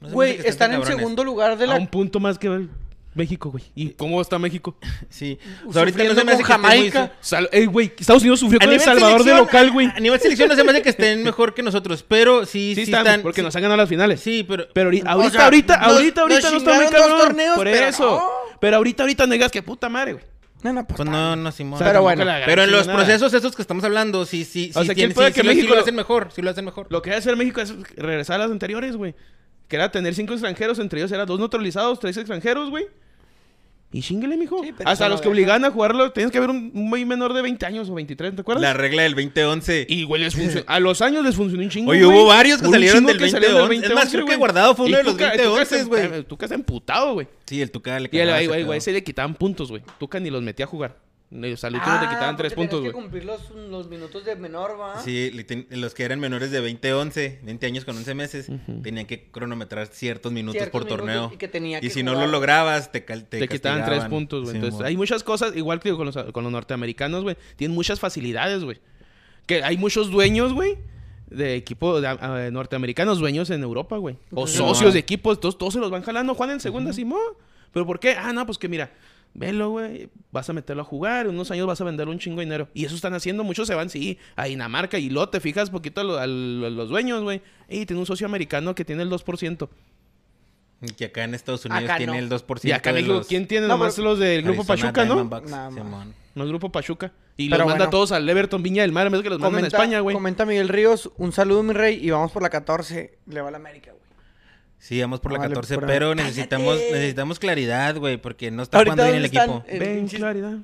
no Güey, están en cabrones. segundo lugar de A la... un punto más que el México, güey. ¿Y cómo está México? Sí. O sea, ahorita no se me hace Jamaica. Sal Ey, güey, Estados Unidos sufrió con El Salvador de local, güey. A nivel selección no se me hace que estén mejor que nosotros, pero sí, Sí, sí, están, están... porque sí, nos han ganado las finales. Sí, pero... Pero ahorita, O ahorita, sea, ahorita, nos- ahorita, no está muy cabrón. torneos, Por pero eso. Pero ahorita, ahorita no digas que puta madre, güey. No, no, pues, Pues no, no, Simón. O sea, Pero bueno, Pero en los procesos esos que estamos hablando, sí, sí, sí, O sea, ¿quién tienen- puede sí, que sí lo- sí México lo lo- hacen mejor, sí lo hacen mejor. Lo que debe hacer México es regresar a las anteriores, güey. Que era tener cinco extranjeros, entre ellos eran dos neutralizados, tres extranjeros, güey. Y chinguele, mijo. Sí, Hasta los que obligaban a jugarlo, tienes que haber un un güey menor de 20 años o 23, ¿te acuerdas? La regla del 2011. Y, güey, les funcionó. A los años les funcionó un chingo. Oye, hubo varios que salieron del que salieron 2011. Es más, creo que. Guardado fue uno Y de los Tuca- Tuca 2011, se- güey. Tuca se emputado, güey. Sí, el Tuca le Y el cagaba güey, ese güey, pedo. güey, se le quitaban puntos, güey. Tuca ni los metía a jugar. Ellos al último te Ah, quitaban tres puntos, güey. que cumplir los, los minutos de menor, ¿va? Sí, los que eran menores de 20, 11, 20 años con 11 meses, tenían que cronometrar ciertos minutos Ciertos por minutos torneo. y que tenía que si no lo lograbas, te, te, Te quitaban tres puntos, güey. Sí, Entonces, hay muchas cosas, igual que con los, con los norteamericanos, güey. Tienen muchas facilidades, güey. Que hay muchos dueños, güey, de a- norteamericanos, dueños en Europa, güey. O Sí, socios mo. de equipos, todos, todos se los van jalando. Juan en segunda, Simón. ¿Pero por qué? Ah, no, pues que mira, velo, güey. Vas a meterlo a jugar, en unos años vas a vender un chingo de dinero. Y eso están haciendo, muchos se van, sí, a Dinamarca. Y luego te fijas poquito a, lo- a lo- a los dueños, güey. Y tiene un socio americano que tiene el 2%. Y Que acá en Estados Unidos Acá tiene no. el 2%. Y acá en de México, los ¿quién tiene? No, Nomás pero- los del grupo Arizona Pachuca, ¿no? No el grupo Pachuca. Y Pero los manda bueno. todos al Everton Viña del Mar en vez de que los mandan a Comenta, España, güey. comenta Miguel Ríos, un saludo, mi rey, y vamos por la 14. Le va a la América, güey. Sí, vamos por la Vale, 14, pura- pero ¡Cállate! necesitamos necesitamos claridad, güey, porque no está Ahorita, jugando bien el ¿dónde equipo. están? Eh, Ven, claridad.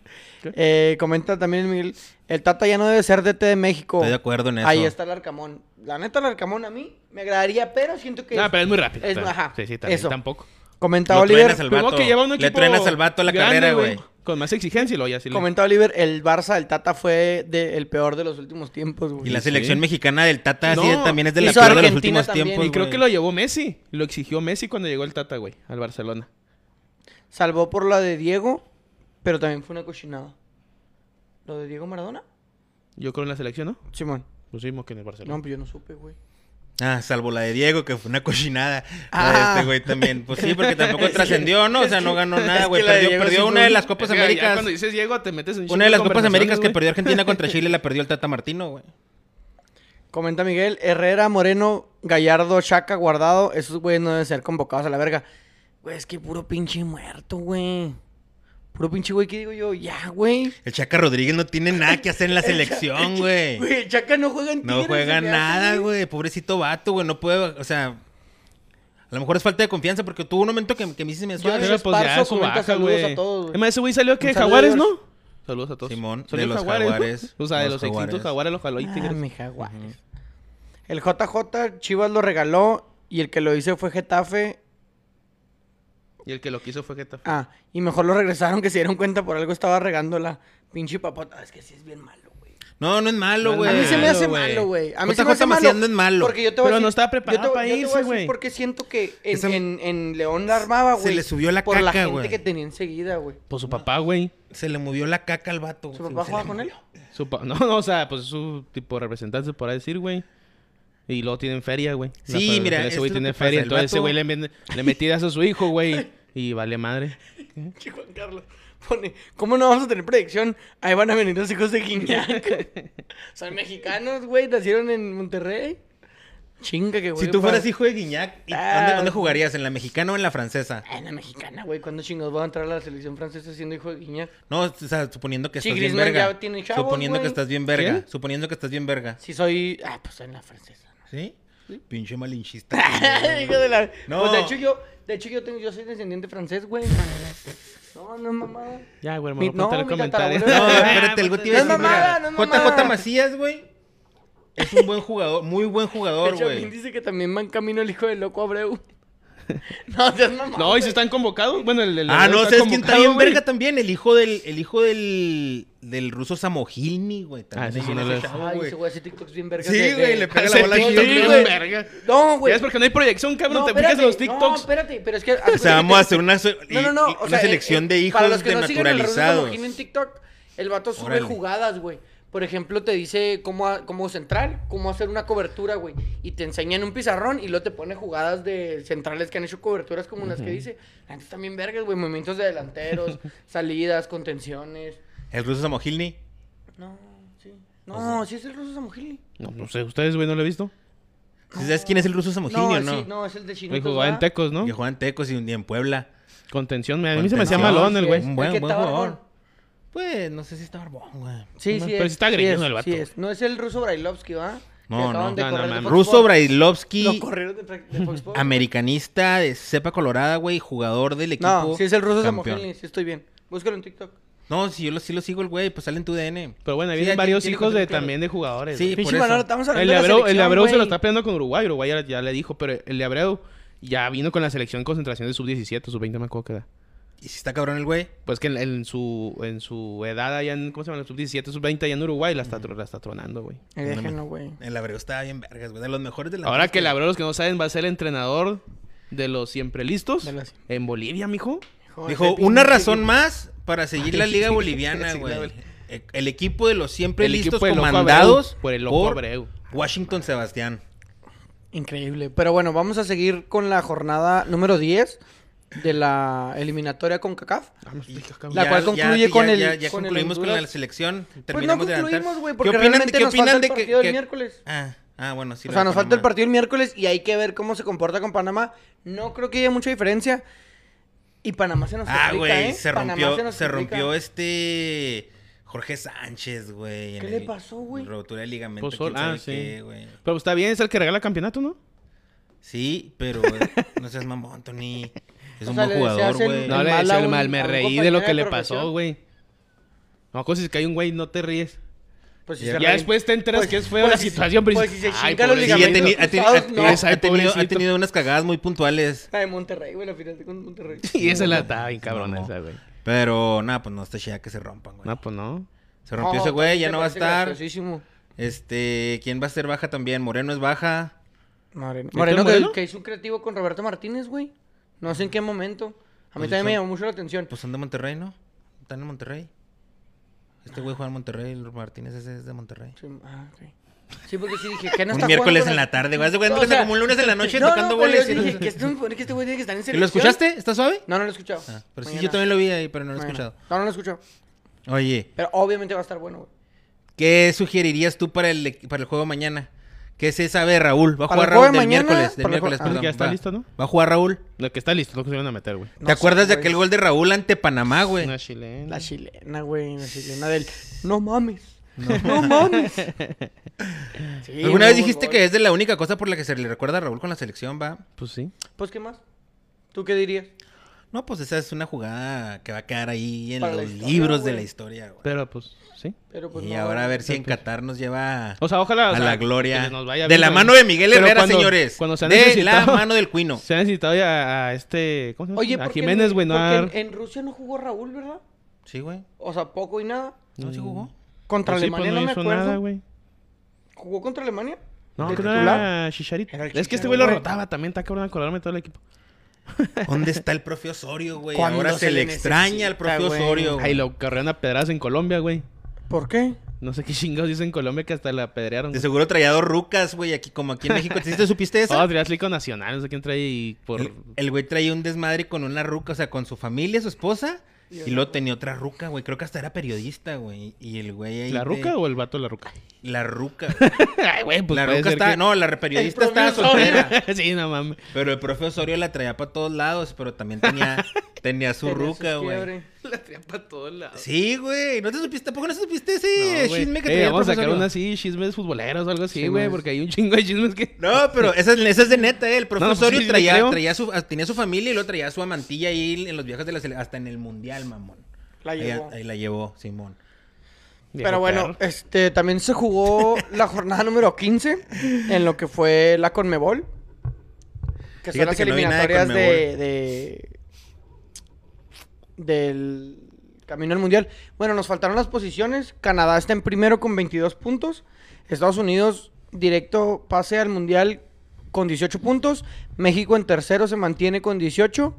Eh, comenta también Miguel, el Tata ya no debe ser DT de México. Estoy de acuerdo en eso. Ahí está el Arcamón. La neta, el Arcamón a mí me agradaría, pero siento que... No, es- pero es muy rápido. es- pero- ajá, sí, sí, también, eso. tampoco. Comenta Lo Oliver, truenas al Primero vato. que lleva un Le truenas al vato a la grande, carrera, güey. Con más exigencia y lo ya sí. le- comenta Oliver, el Barça del Tata fue de- el peor de los últimos tiempos, güey. Y la Sí. selección mexicana del Tata sí, también es de la peor de los últimos también. tiempos, Y creo güey. que lo llevó Messi. Lo exigió Messi cuando llegó el Tata, güey, al Barcelona. Salvó por la de Diego, pero también fue una cochinada. ¿Lo de Diego Maradona? Yo creo en la selección, ¿no? Simón. Mismo que en el Barcelona. No, pues yo no supe, güey. Ah, salvo la de Diego, que fue una cochinada. La Ah. de este güey también. Pues sí, porque tampoco Es que- trascendió, ¿no? O sea, no ganó nada, güey. Perdió, una de las Copas Es que ya Américas. cuando dices Diego, te metes en Una de las Copas Américas que perdió Argentina contra Chile la perdió el Tata Martino, güey. Comenta Miguel, Herrera, Moreno, Gallardo, Chaca, Guardado, esos güeyes no deben ser convocados a la verga. Güey, es que puro pinche muerto, güey. Puro pinche güey que digo yo, ya, güey. El Chaca Rodríguez no tiene nada que hacer en la selección, güey. Güey, el Chaca no juega en No juega me nada, güey. Pobrecito vato, güey. No puede, o sea... A lo mejor es falta de confianza porque tuvo un momento que, mí sí me Yo suave. esos pues ya su comenta baja, saludos güey. a todos, güey. Además, ese güey salió que de Jaguares. ¿no? Saludos a todos. Simón, de los Jaguares, ¿no? Jaguares, O sea, de los los extintos Jaguares. Jaguares, los jaló y Ah, mi Jaguares. El JJ Chivas lo regaló y el que lo hizo fue Getafe. Y el que lo quiso fue Getafe. Ah, y mejor lo regresaron que se dieron cuenta por algo estaba regando la pinche papota. Ah, Es que sí es bien malo, güey. No, no es malo, No güey. A mí se me hace güey. malo, güey. A mí se me hace malo. No es malo. Porque yo te voy a Pero no estaba preparado yo te- para yo irse, güey. Porque siento que en, en- en León la armaba, Se güey. le subió la Por la caca, gente güey. que tenía enseguida, güey. Pues su papá, güey. Se le movió la caca al vato. ¿Su güey. papá Se jugaba con él? Su pa- No, no, o sea, pues su tipo representante, se podrá decir, güey. Y luego tienen feria, güey. Sí, La mira, Ese güey tiene feria, entonces ese güey le, le metidas a su hijo, güey. Y vale madre. Che, Juan Carlos pone, ¿cómo no vamos a tener predicción? Ahí van a venir los hijos de Guiñac. Son mexicanos, güey, nacieron en Monterrey. Chinga que güey. Si tú fueras hijo de Guiñac, ¿y Ah. ¿dónde, dónde jugarías? ¿En la mexicana o en la francesa? Ah, en la mexicana, güey. ¿Cuándo chingados voy a entrar a la selección francesa siendo hijo de Guiñac? No, o sea, suponiendo que Sí, estás bien verga. ya tiene chavos, suponiendo güey. que estás bien verga. Suponiendo que estás bien verga. Si soy... Ah, pues en la francesa. ¿Sí? Pinche malinchista. Hijo de la... No. Pues de hecho yo... De hecho yo, tengo, yo soy descendiente francés, güey. No, no es mamada. Ya, güey, a no, el comentario. No, espérate, el iba a No es mamada, no es mamada. JJ Macías, güey, es un buen jugador, muy buen De jugador, hecho, güey. Min dice que también va en camino el hijo del loco Abreu. no, seas mamá. No, y si están convocados. Bueno, el, el Ah, el no, ¿sabes quién está bien güey. verga también? El hijo del, el hijo del, del ruso Samogilny, güey. Ah, También ese sí no lo- Ay, güey. ese güey hace TikToks bien vergas. Sí, de- güey, de- le pega la bola bien güey. verga. No, güey. Es porque no hay proyección, cabrón. No, te fijas en los espérate, TikToks. No, espérate, pero es que... O sea, vamos a hacer una, so- No, no, no. y- o una sea, selección eh, de eh, hijos para los que no siguen al Ruso en TikTok, el vato sube Órale. jugadas, güey. Por ejemplo, te dice cómo, a- cómo central, cómo hacer una cobertura, güey. Y te enseña en un pizarrón y luego te pone jugadas de centrales que han hecho coberturas como las que dice. La gente también vergas, güey. Movimientos de delanteros, salidas, contenciones. El ruso Samogilny. No, sí. No, sí es el Ruso Samogili. No, no sé, ustedes, güey, no lo he visto. ¿Sabes quién es el ruso Samogilny No, o no? sí, no, es el de Chinitos. jugaba en. Tecos, ¿no? Que juega en Tecos y un día en Puebla. Contención, a mí se me hacía malón el güey. Un buen, buen jugador. Pues, no sé si está barbón, güey. Sí, No, sí pero es. sí está sí greñudo es, el vato. Sí es. No es el ruso Brailovsky, ¿va? No, no. de No, no. Fox Ruso. Brailovsky, Lo corrieron de, Fox americanista de cepa colorada, güey, jugador del equipo. No, sí es el ruso. Samogili, sí estoy bien. Búscalo en TikTok. No, si yo lo, sí lo sigo el güey, pues sale en tu DN. Pero bueno, ahí Sí, vienen varios tiene hijos de, claro. también de jugadores. Sí, por eso. Manolo, estamos El hablando de de, la Abreu, el de selección, Abreu se lo está peleando con Uruguay. Uruguay ya, ya le dijo, pero el de Abreu ya vino con la selección de concentración de sub-17, sub-20, me acuerdo que era. Y si está cabrón el güey. Pues que en, en su, en su edad allá en, ¿cómo se llama? Sub-17, sub-20 allá en Uruguay la está, la está tronando, güey. Eh, Déjenlo, güey. El Abreu estaba bien vergas, güey. De los mejores de la Ahora que el Abreu, los que no saben, va a ser el entrenador de los siempre listos De los- en Bolivia, mijo. Joder, Dijo, una razón más para seguir la liga boliviana, güey. verdad. El, equipo de los siempre El listos comandados Abreu, por el loco Abreu. Washington Sebastián. Increíble. Pero bueno, vamos a seguir con la jornada número 10 de la eliminatoria con CACAF. La cual concluye con el- Ya, ya con el concluimos con la selección. Pues no Terminamos de adelantar. concluimos, güey, ¿Qué porque opinan, realmente qué nos opinan falta el de que, partido del que- miércoles. Ah, ah, bueno, sí. o sea, nos falta el partido el miércoles y hay que ver cómo se comporta con Panamá. No creo que haya mucha diferencia. Y Panamá se nos Ah, complica, güey, ¿eh? se Panamá rompió, nos se complica. rompió este Jorge Sánchez, güey. ¿Qué le pasó, güey? Rotura de ligamento, Pues, ah, sí. qué, güey. Pero está bien, es el que regala campeonato, ¿no? Sí, pero no seas mamón, Tony. Es O un sea, buen jugador, güey. No le mal decía el mal, me reí de lo que le pasó, güey. No, cosas que hay un güey, no te ríes. Pues si Ya después te enteras pues- que es fea pues la si- situación, pues dices, si se "Ay, chinga los pobrecito". Sí, ha, ligamentos teni- ha teni- cruzados, ha- no. ha Ay, tenido, ha tenido unas cagadas muy puntuales. La de Monterrey, güey, la final de con Monterrey. Y esa la estaba bien cabrona No. esa, güey. Pero, nada, pues no está chida que se rompan, güey. No, pues no. Se rompió ese güey, ya no va a estar. Este, ¿quién va a ser baja también? Moreno es baja. Moreno. ¿Héctor Moreno, que, Moreno? que hizo un creativo con Roberto Martínez, güey. No sé en qué momento. A mí Pues también me llamó mucho la atención. Pues son de Monterrey, ¿no? Están en Monterrey. Este güey juega en Monterrey, el Martínez ese es de Monterrey. Sí, ah. Sí, porque sí dije, ¿qué no Un está miércoles jugando en la tarde, güey. No, o sea, como un lunes en la noche no, tocando no, yo dije, que este, que este güey tiene que estar en ¿Y selección. ¿Lo escuchaste? ¿Está suave? No, no lo he escuchado. Ah, pero sí, yo también lo vi ahí, pero no lo he escuchado. No, no lo he escuchado. Oye, Pero obviamente va a estar bueno, güey. ¿qué sugerirías tú para el, para el juego mañana? ¿Qué se sabe de Raúl? Va a jugar Raúl de mañana, miércoles. El miércoles, ah, perdón. ya está va. listo, ¿no? Va a jugar Raúl. No, que está listo, lo que se van a meter, güey. No ¿Te acuerdas sé, de aquel gol de Raúl ante Panamá, güey? Una chilena. La chilena, güey. La chilena del. No mames. No, mames. Sí, ¿Alguna vez dijiste que es de la única cosa por la que se le recuerda a Raúl con la selección, va? Pues, ¿qué más? ¿Tú qué dirías? No, pues esa es una jugada que va a quedar ahí en Para los historia, libros de la historia, güey. Pero pues, sí. Pero pues y no, ahora a ver si en pues- Qatar nos lleva O sea, ojalá. o a sea, la gloria. que nos vaya De bien, la güey. mano de Miguel Pero Herrera, cuando- señores. Cuando se ha de la mano del Cuino. Se ha necesitado ya a este. ¿Cómo se llama? Oye, a ¿por qué Jiménez, a- en, en Rusia no jugó Raúl, ¿verdad? Sí, güey. O sea, poco y nada. ¿No se jugó? Contra Pues sí, Alemania pues no, me hizo acuerdo. nada, güey. ¿Jugó contra Alemania? No, ¿De que era Chicharito. Es que este güey lo rotaba también, está cabrón acordarme todo el equipo. ¿Dónde está el profe Osorio, güey? ¿Cuándo Ahora se, se le extraña al profe güey? Osorio. güey. Ahí lo carrearon a pedradas en Colombia, güey. ¿Por qué? No sé qué chingados dicen en Colombia que hasta la apedrearon. De güey. seguro traía dos rucas, güey, aquí como aquí en México. ¿Sí te supiste eso? Oh, traía Atlético Nacional, no sé quién trae y por... El- El güey traía un desmadre con una ruca, o sea, con su familia, su esposa. Y luego tenía otra ruca, güey. Creo que hasta era periodista, güey. Y el güey ahí. ¿La de- ruca o el vato de la ruca? La ruca. Ay, güey, pues la puede ruca que- No, la re- periodista estaba soltera. sí, no mames. Pero el profe Osorio la traía para todos lados, pero también tenía, tenía su Tenía ruca, güey. La traía para todos lados. Sí, güey. ¿No te supiste? ¿Tampoco no te supiste ese No, chisme que Eh, traía el vamos a sacar una así, chismes futboleros o algo así, Sí, güey, porque hay un chingo de chismes que... No, pero esa, es- esa es de neta, ¿eh? El profe No, pues sí, traía, traía su, tenía su familia y luego traía su amantilla ahí en los viajes de la sele- hasta en el mundial, mamón. La Ahí- llevó. Ahí, la llevó, Simón. Pero bueno, este también se jugó la jornada número 15 en lo que fue la Conmebol. Que son Fíjate las que no de eliminatorias de- del camino al mundial. Bueno, nos faltaron las posiciones. Canadá está en primero con 22 puntos. Estados Unidos directo pase al mundial con 18 puntos. México en tercero se mantiene con 18.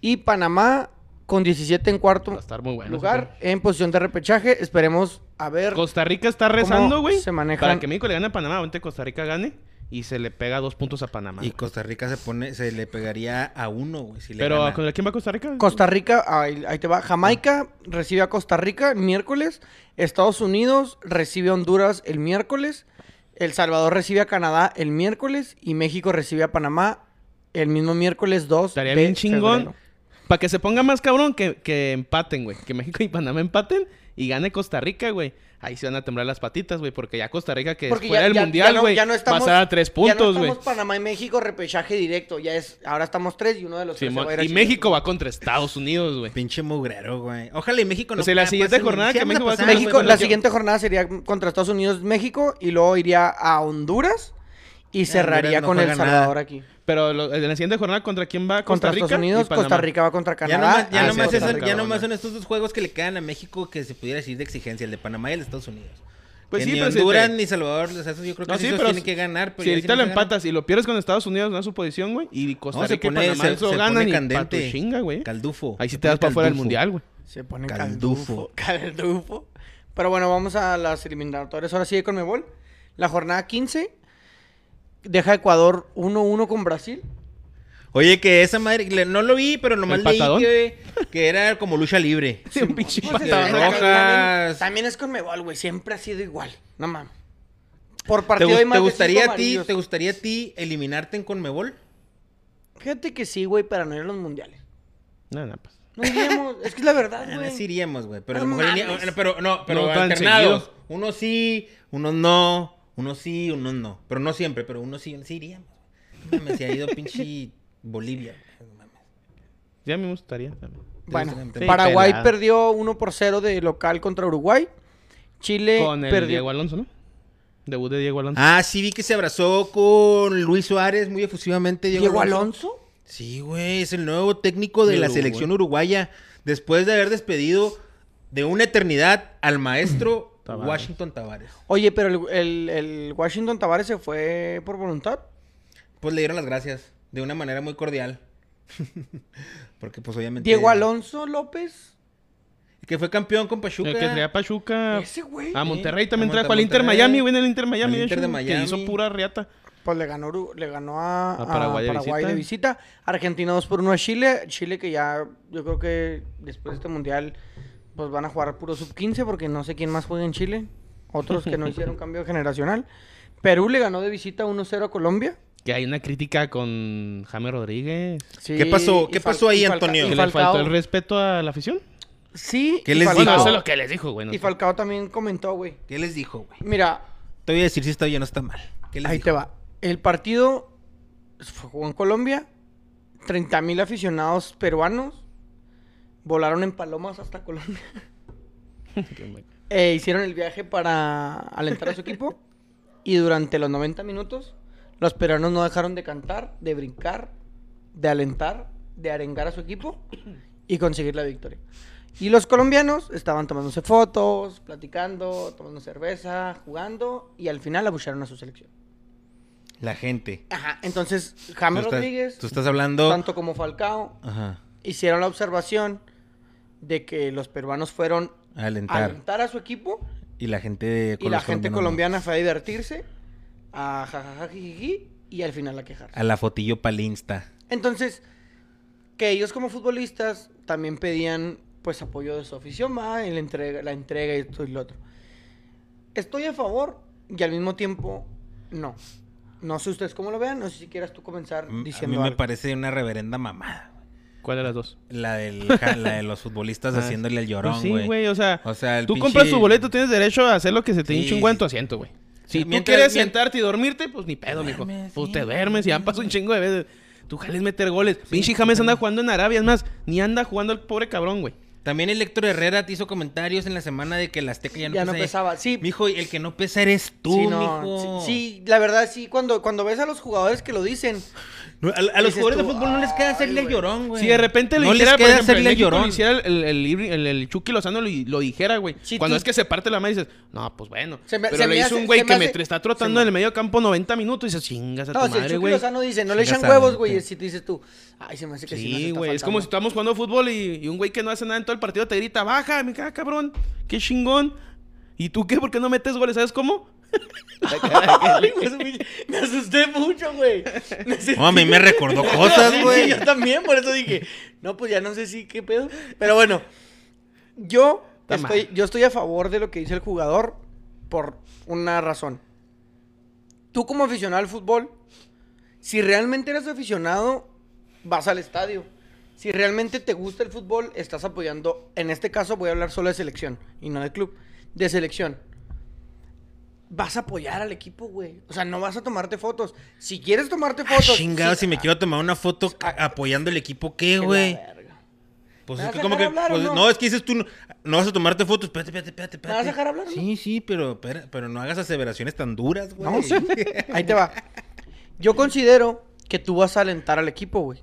Y Panamá con 17 en cuarto estar muy bueno. lugar en posición de repechaje. Esperemos a ver. Costa Rica está rezando, güey. se manejan? Para que México le gane a Panamá, ahorita Costa Rica gane y se le pega dos puntos a Panamá. Y güey. Costa Rica se pone, se le pegaría a uno, güey, si le Pero gana. ¿con quién va Costa Rica? Costa Rica, ahí, ahí te va. Jamaica recibe a Costa Rica el miércoles. Estados Unidos recibe a Honduras el miércoles. El Salvador recibe a Canadá el miércoles. Y México recibe a Panamá el mismo miércoles 2 Estaría bien chingón. Para que se ponga más cabrón que, que empaten, güey. Que México y Panamá empaten y gane Costa Rica, güey. Ahí se van a temblar las patitas, güey. Porque ya Costa Rica, que Porque fuera ya- del ya- ya mundial, no- güey, ya no va a estamos- estar a tres Ya no puntos, güey. estamos Panamá y México repechaje directo. Ya es, ahora estamos tres y uno de los tres se va a ir a y. México va contra Estados Unidos, güey. Pinche mugrero, güey. Ojalá y México no O sea, la siguiente jornada que México va a pasar, ser- México, la siguiente jornada sería contra Estados Unidos, México. Y luego iría a Honduras. Y cerraría Honduras no con El nada. Salvador aquí. Pero lo- en la siguiente jornada, ¿contra quién va? Costa Contra Rica Estados Unidos, y. Costa Rica va contra Ya Canadá. nomás, ya Ah, nomás sí, es- Costa ya nomás bueno. son estos dos juegos que le quedan a México que se pudiera decir de exigencia, el de Panamá y el de Estados Unidos. Pues Que sí, ni pero si Honduras te- ni Salvador, o sea, yo creo que No, sí, esos pero tienen que ganar. Pero si ahorita no lo empatas y lo pierdes con Estados Unidos, no es su posición, güey. Y Costa No, se Rica pone- y Panamá se- eso se ganan y candente. tu chinga, güey. Caldufo. Ahí sí se te pone das para fuera del mundial, güey. Se pone Caldufo. caldufo. Caldufo. Pero bueno, vamos a las eliminatorias. Ahora sí de Conmebol. La jornada 15 deja Ecuador 1-1 con Brasil. Oye, que esa madre, le- no lo vi, pero nomás ¿El leí que, que era como lucha libre. Sí, un pinche Pues es- patadón. de también- es Conmebol, güey. Siempre ha sido igual. No mames. Por ¿Te, partido te más de gustaría cinco a ti, amarillos. te gustaría a ti eliminarte en Conmebol? Fíjate que sí, güey, para no ir a los mundiales. No, no, pues. No iríamos. es que es la verdad, güey. sí iríamos, güey. Pero a No lo mejor bueno, pero no, pero No alternados. Unos sí, unos no, unos sí, unos no. Pero no siempre, pero unos sí, sí iríamos. No mames, se ha ido pinche Bolivia. güey, no mames. Ya me gustaría también. Bueno, Sí, Paraguay pelada. perdió 1 por 0 de local contra Uruguay. Chile Con el perdió. Diego Alonso, ¿no? Debut de Diego Alonso. Ah, sí vi que se abrazó con Luis Suárez muy efusivamente. Diego, Diego Alonso. Alonso. Sí, güey, es el nuevo técnico de De la Uruguay. selección uruguaya. Después de haber despedido de una eternidad al maestro Tavares. Washington Tavares. Oye, pero el, el- el Washington Tavares se fue por voluntad. Pues le dieron las gracias de una manera muy cordial. Porque pues obviamente... Diego Alonso López. Que fue campeón con Pachuca. El que traía Pachuca. Ese güey. A Monterrey también a trajo Monte- al Inter Monterrey. Miami, güey, en el Inter Miami. De Inter de Que Miami. hizo pura riata. Pues le ganó, le ganó a, A a Paraguay Paraguay, de de, visita. visita. Argentina 2 por 1 a Chile. Chile que ya, yo creo que después de este mundial, pues van a jugar puro sub-15 porque no sé quién más juega en Chile. Otros que no hicieron cambio generacional. Perú le ganó de visita 1-0 a Colombia. Que hay una crítica con Jaime Rodríguez. Sí, ¿Qué pasó? ¿Qué pasó ahí, Antonio? Que le faltó el respeto a la afición. Sí. ¿Qué y les Falcao- Bueno, dijo? eso es lo que les dijo, güey. no Y sé. Falcao también comentó, güey. ¿Qué les dijo, güey? Mira, Te voy a decir si está bien o está mal. ¿Qué les ahí dijo? te va. El partido jugó en Colombia. 30 mil aficionados peruanos volaron en palomas hasta Colombia. Eh, hicieron el viaje para alentar a su equipo. Y durante los 90 minutos, los peruanos no dejaron de cantar, de brincar, de alentar, de arengar a su equipo y conseguir la victoria. Y los colombianos estaban tomándose fotos, platicando, tomando cerveza, jugando y al final abucharon a su selección. La gente. Ajá, entonces Tú James estás, Rodríguez, tú estás hablando. tanto como Falcao, Ajá. hicieron la observación de que los peruanos fueron A a alentar. alentar a su equipo Y la gente. y la gente colombiana fue a divertirse, a jajajajiji y al final a quejarse. A la fotillo pa'l Insta. Entonces, que ellos como futbolistas también pedían pues apoyo de su afición, va, y la entrega, la entrega y esto y lo otro. Estoy a favor y al mismo tiempo no. No sé ustedes cómo lo vean, no sé si quieras tú comenzar Mm, A diciendo mí me algo. parece una reverenda mamada. ¿Cuál de las dos? La, del, la de los futbolistas Ah, haciéndole el llorón, Pues sí, güey. güey, o sea, O sea, el tú pinche- compras tu boleto, tienes derecho a hacer lo que se te Sí, hinche un tu asiento, güey. Si Sí, tú mientras- quieres sentarte y dormirte, pues ni pedo, mijo. Pues te güey. duermes y ya pasó un chingo de veces. Tú jales meter goles. Pinche James anda jugando en Arabia, es más, ni anda jugando el pobre cabrón, güey. También el Héctor Herrera te hizo comentarios en la semana de que el Azteca ya no Ya no pesa. pesaba, sí. Mijo, el que no pesa eres tú, sí, no, mijo. sí, sí, la verdad sí, cuando, cuando ves a los jugadores que lo dicen, No, A, a los jugadores de tú, fútbol no les queda "Ay, hacerle güey". llorón, güey. Si de repente le no hiciera, les por queda ejemplo, en hacerle llorón. le hiciera el, el, el, el- el Chucky Lozano lo, lo dijera, güey. Sí, Cuando tú- es que se parte la mano y dices, no, pues bueno. Se me- Pero se le hizo hace- un güey que me hace- está trotando en el medio campo 90 minutos y dices, chingas a tu no, si el madre, Chucky güey. Lozano dice, no le echan huevos, güey, si te dices tú, ay, se me hace que sí, Sí, güey. Es faltando". como si estamos jugando fútbol y, un güey que no hace nada en todo el partido te grita, baja, me caga, cabrón. Qué chingón. ¿Y tú qué? ¿Por qué no metes goles? ¿Sabes cómo? Me- asusté mucho, güey. No, a mí me recordó cosas, Sí, güey. yo también, por eso dije, no, pues ya no sé si qué pedo. Pero bueno, yo estoy, yo estoy a favor de lo que dice el jugador por una razón. Tú como aficionado al fútbol, si realmente eres aficionado, vas al estadio. Si realmente te gusta el fútbol, estás apoyando, en este caso voy a hablar solo de selección y no de club, de selección. Vas a apoyar al equipo, güey. O sea, no vas a tomarte fotos. Si quieres tomarte Ah, fotos... chingado, sí- si me quiero tomar una foto a- apoyando el equipo, ¿qué, güey? Pues ¿Me es que como que. hablar pues, no? no? es que dices tú, no, no vas a tomarte fotos. Espérate, espérate, espérate. ¿Me vas a espérate. dejar hablar no? Sí, sí, pero, pero, pero no hagas aseveraciones tan duras, güey. No sé. Ahí te va. Yo considero que tú vas a alentar al equipo, güey.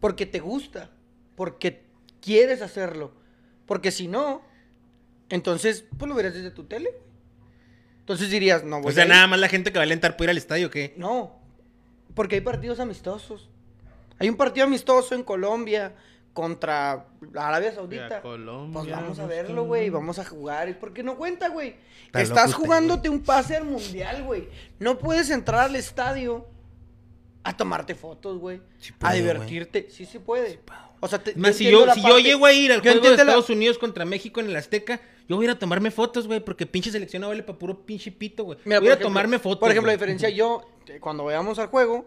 Porque te gusta. Porque quieres hacerlo. Porque si no, entonces, pues lo verás desde tu tele. güey. Entonces dirías, no voy O sea, a ir. nada más la gente que va a alentar por ir al estadio, ¿qué? No. Porque hay partidos amistosos. Hay un partido amistoso en Colombia contra Arabia Saudita. Colombia, Pues vamos a verlo, güey. Vamos a jugar. ¿Y por qué no cuenta, güey? Está Estás loco usted, jugándote un pase al mundial, güey. No puedes entrar al estadio a tomarte fotos, güey. Sí a puedo, divertirte. Sí se puede. O sea, te, Más, yo si yo, la si yo llego a ir al juego de la- Estados Unidos contra México en el Azteca, yo voy a ir a tomarme fotos, güey, porque pinche selección no vale para puro pinche pito, güey. Voy a ir tomarme fotos. Por ejemplo, la güey. diferencia yo, eh, cuando vayamos al juego,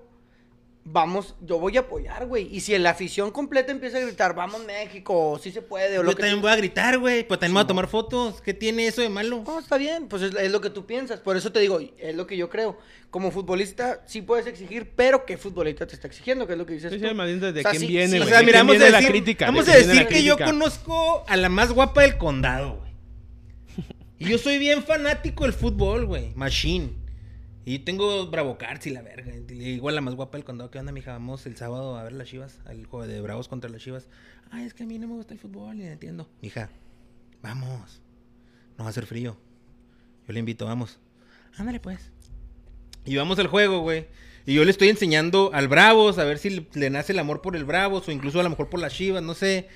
vamos, yo voy a apoyar, güey. Y si la afición completa empieza a gritar, vamos México, sí se puede, o lo Yo que también tú- voy a gritar, güey, pero también voy a Sí, tomar fotos. ¿Qué tiene eso de malo? No, está bien, pues es, es lo que tú piensas. Por eso te digo, es lo que yo creo. Como futbolista, sí puedes exigir, pero ¿qué futbolista te está exigiendo? ¿Qué es lo que dices Sí, tú? sí, más bien desde O sea, quién sí- viene, sí, O sea, ¿De mira, quién vamos a viene la decir, crítica? vamos ¿De a decir que yo conozco a la más guapa del condado, güey. Y yo soy bien fanático del fútbol, güey. Machine. Y tengo Bravo Cards y la verga. Igual la más guapa del condado. ¿Qué onda, mija? Vamos el sábado a ver las chivas. Al juego de Bravos contra las chivas. Ay, es que a mí no me gusta el fútbol y entiendo. Mija, vamos. No va a hacer frío. Yo le invito, vamos. Ándale, pues. Y vamos al juego, güey. Y yo le estoy enseñando al Bravos a ver si le, le nace el amor por el Bravos o incluso a lo mejor por las Chivas, no sé.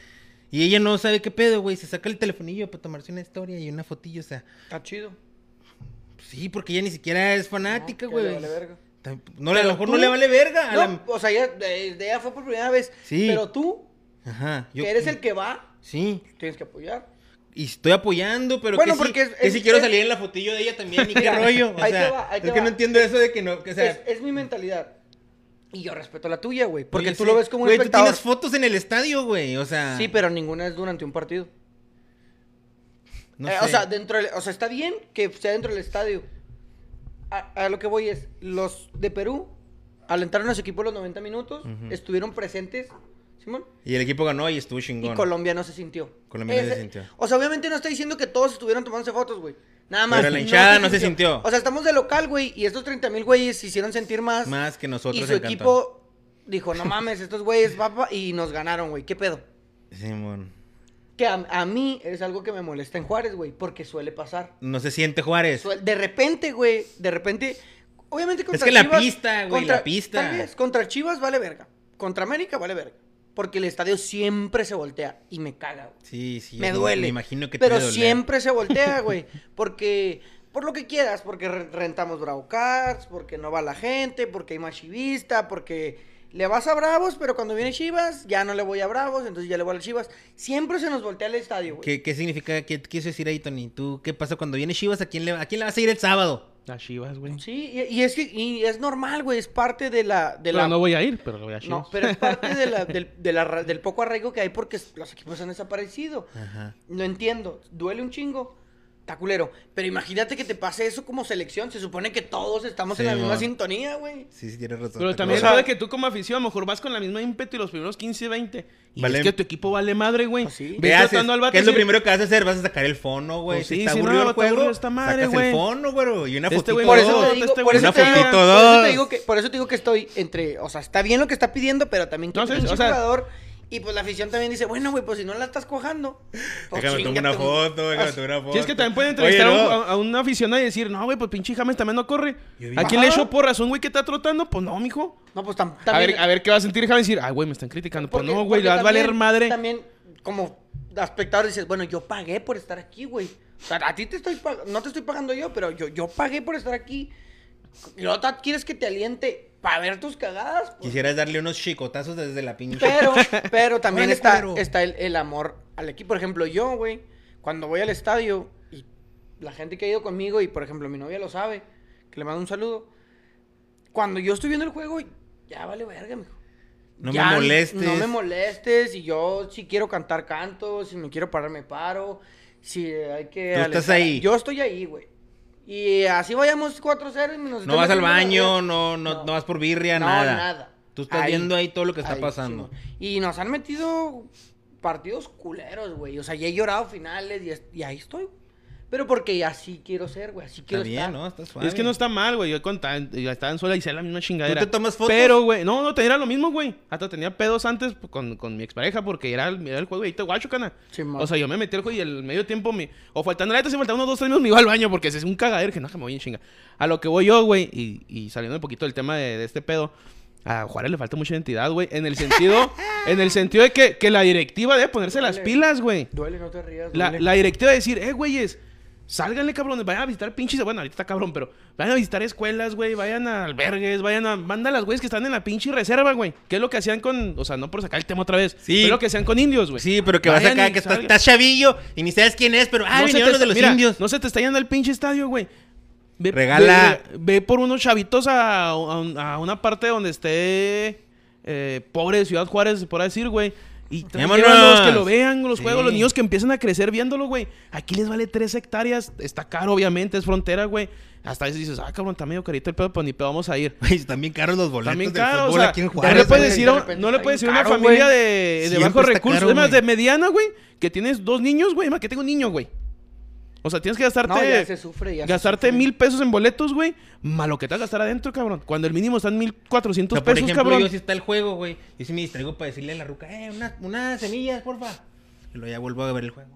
Y ella no sabe qué pedo, güey. Se saca el telefonillo para tomarse una historia y una fotillo, o sea. Está chido. Sí, porque ella ni siquiera es fanática, No, güey. le vale verga. No, a lo mejor tú- no le vale verga. No, la- o sea, de, de ella fue por primera vez. Sí. Pero tú, Ajá. yo- que eres el que va, Sí. tienes que apoyar. Y estoy apoyando, pero Bueno, que porque es- que es- sí quiero salir en la fotillo de ella también. ¿Y qué rollo? O ahí te sea, va, ahí te es que va. no entiendo eso de que no... Que, o sea, es, mi mentalidad. Y yo respeto la tuya, güey. Porque oye, tú sí. lo ves como un Güey, tú espectador. tienes fotos en el estadio, güey. O sea... Sí, pero ninguna es durante un partido. No Eh, sé. o sea, dentro del- o sea, está bien que sea dentro del estadio. A, a lo que voy es, los de Perú alentaron a su equipo los 90 minutos, estuvieron presentes Simón. Y el equipo ganó y estuvo chingón. Y Colombia no se sintió. Colombia no se sintió. O sea, obviamente no estoy diciendo que todos estuvieron tomándose fotos, güey. Nada más. Pero la hinchada no se sintió. O sea, estamos de local, güey, y estos 30 mil güeyes se hicieron sentir más. Más que nosotros Y su Cantón. equipo dijo, no mames, estos güeyes, papá, y nos ganaron, güey. ¿Qué pedo? Simón. Que a, a mí es algo que me molesta en Juárez, güey, porque suele pasar. No se siente Juárez. De repente, güey, de repente. Obviamente contra que la Chivas- pista, güey, la pista. tal vez, contra Chivas vale verga. Contra América vale verga. Porque el estadio siempre se voltea y me caga, güey. Sí, sí. me duele. Me imagino que te Pero siempre se voltea, güey. Porque, por lo que quieras, porque re- rentamos Bravo Cars, porque no va la gente, porque hay más chivista, porque le vas a Bravos, pero cuando viene Chivas, ya no le voy a Bravos, entonces ya le voy a las Chivas. Siempre se nos voltea el estadio, güey. ¿Qué, qué significa? ¿Qué quieres decir ahí, Tony? ¿Tú qué pasa cuando viene Chivas? ¿A quién le, a quién le vas a ir el sábado? Las Chivas, güey. Sí, y, y es que y es normal, güey, es parte de la... De Pero la no voy a ir, pero voy a Chivas. no, pero es parte de la- del, de la ra- del poco arraigo que hay porque los equipos han desaparecido. Ajá. No entiendo, duele un chingo, está culero. Pero imagínate que te pase eso como selección. Se supone que todos estamos en la misma sintonía, güey. Sí, sí, tienes razón. Pero también O sea- puede que tú como afición a lo mejor vas con la misma ímpetu y los primeros 15, 20. Y Vale. es que tu equipo vale madre, güey. Pues sí. ¿Qué Ves tratando al vato ¿Qué es lo primero que vas a hacer? Vas a sacar el fono, güey. Pues Si sí, está sí, aburrido no, el está juego, esta madre, sacas güey. el fono, güey. Y una Este fotito. güey Por eso te digo, este por güey eso te digo, fotito, por eso dos. te digo que, por eso te digo que estoy entre, o sea, está bien lo que está pidiendo, pero también que No, sí, pinche o sea- jugador y pues la afición también dice, bueno, güey, pues si no la estás cojando, pues Déjame tomar una foto, déjame tomar una foto. Sí, es que también pueden entrevistar Oye, a, un, no. a, a un aficionado y decir, no, güey, pues pinche James también no corre. ¿A quién le echó porras? ¿Un güey que está trotando? Pues no, mijo. No, pues tam- A también ver, a ver qué va a sentir James y decir, ay, güey, me están criticando. Pues Porque- no, güey, le vas a valer también- madre. También, como espectador, dices, bueno, yo pagué por estar aquí, güey. O sea, a ti te estoy pag- no te estoy pagando yo, pero yo, yo pagué por estar aquí. Y luego quieres que te aliente para ver tus cagadas. Pues, Quisieras darle unos chicotazos desde la pinche. pero, pero también está, el, el amor al equipo. Por ejemplo, yo, güey, cuando voy al estadio y la gente que ha ido conmigo, y por ejemplo mi novia lo sabe, que le mando un saludo. Cuando yo estoy viendo el juego, ya vale verga, mijo. No Ya me molestes. No me molestes. Y yo, si quiero cantar, canto. Si me quiero parar, me paro. Si hay que. Tú estás alentar- ahí. Yo estoy ahí, güey. Y así vayamos 4-0 y nos No vas al baño, no, no, no vas por birria, No, nada. nada. Tú estás viendo ahí todo lo que está ahí, pasando. Y nos han metido partidos culeros, güey. O sea, ya he llorado finales y, es- y ahí estoy. Pero porque así quiero ser, güey. Así Está quiero bien, estar. ¿no? Estás Y suave. es que no está mal, güey. Yo contaba, estaba en sola y hice la misma chingadera. ¿Tú te tomas fotos? Pero, güey, no, no, tenía lo mismo, güey. Hasta tenía pedos antes con, con mi expareja porque era, el- era el juego y ahí te guacho, cana. O sea, yo me metí al juego y el medio tiempo me... O faltando la neta, si faltaba unos dos, tres minutos me iba al baño porque ese es un cagadero que no, que me voy en chinga. A lo que voy yo, güey, y, y saliendo un poquito del tema de, de este pedo... A Juárez le falta mucha identidad, güey. En el sentido... en el sentido de que, que la directiva debe ponerse las pilas, güey. Duele, no te rías. La, duele. la directiva de decir, eh, güeyes, sálganle, cabrones, vayan a visitar pinches. Bueno, ahorita está cabrón, pero vayan a visitar escuelas, güey, vayan a albergues, vayan a. Manda a las güeyes que están en la pinche reserva, güey. ¿Qué es lo que hacían con. O sea, no por sacar el tema otra vez. Sí. Es lo que hacían con indios, güey. Sí, pero que vas Vayan acá, y que estás, chavillo y ni sabes quién es, pero ah, No vinieron los de está- los mira, indios. No se te está yendo el pinche estadio, güey. Ve, Regala- Ve, ve por unos chavitos a, a un- a una parte donde esté eh, pobre Ciudad Juárez, por decir, güey. Y llévalos, que lo vean, los Sí. juegos, los niños que empiezan a crecer viéndolo, güey. Aquí les vale tres hectáreas. Está caro, obviamente, es frontera, güey. Hasta a veces dices, ah, cabrón, está medio carito el pedo, pues ni pedo vamos a ir. Güey, bien caros los boletos También del caro, o fútbol sea, aquí en no le puedes de decir, a- repente no le está puedes decir bien a una caro, familia de, de bajos recursos, caro, es más, güey. de mediana, güey, que tienes dos niños, güey, más que tengo un niño, güey. O sea, tienes que gastarte, No, ya se sufre, ya se gastarte sufre. mil pesos en boletos, güey, malo que te vas a gastar adentro, cabrón. Cuando el mínimo está en mil cuatrocientos sea, por pesos, ejemplo, cabrón. yo si está el juego, güey. Yo sí me distraigo para decirle a la ruca, eh, una- unas semillas, porfa. Y luego ya vuelvo a ver el juego.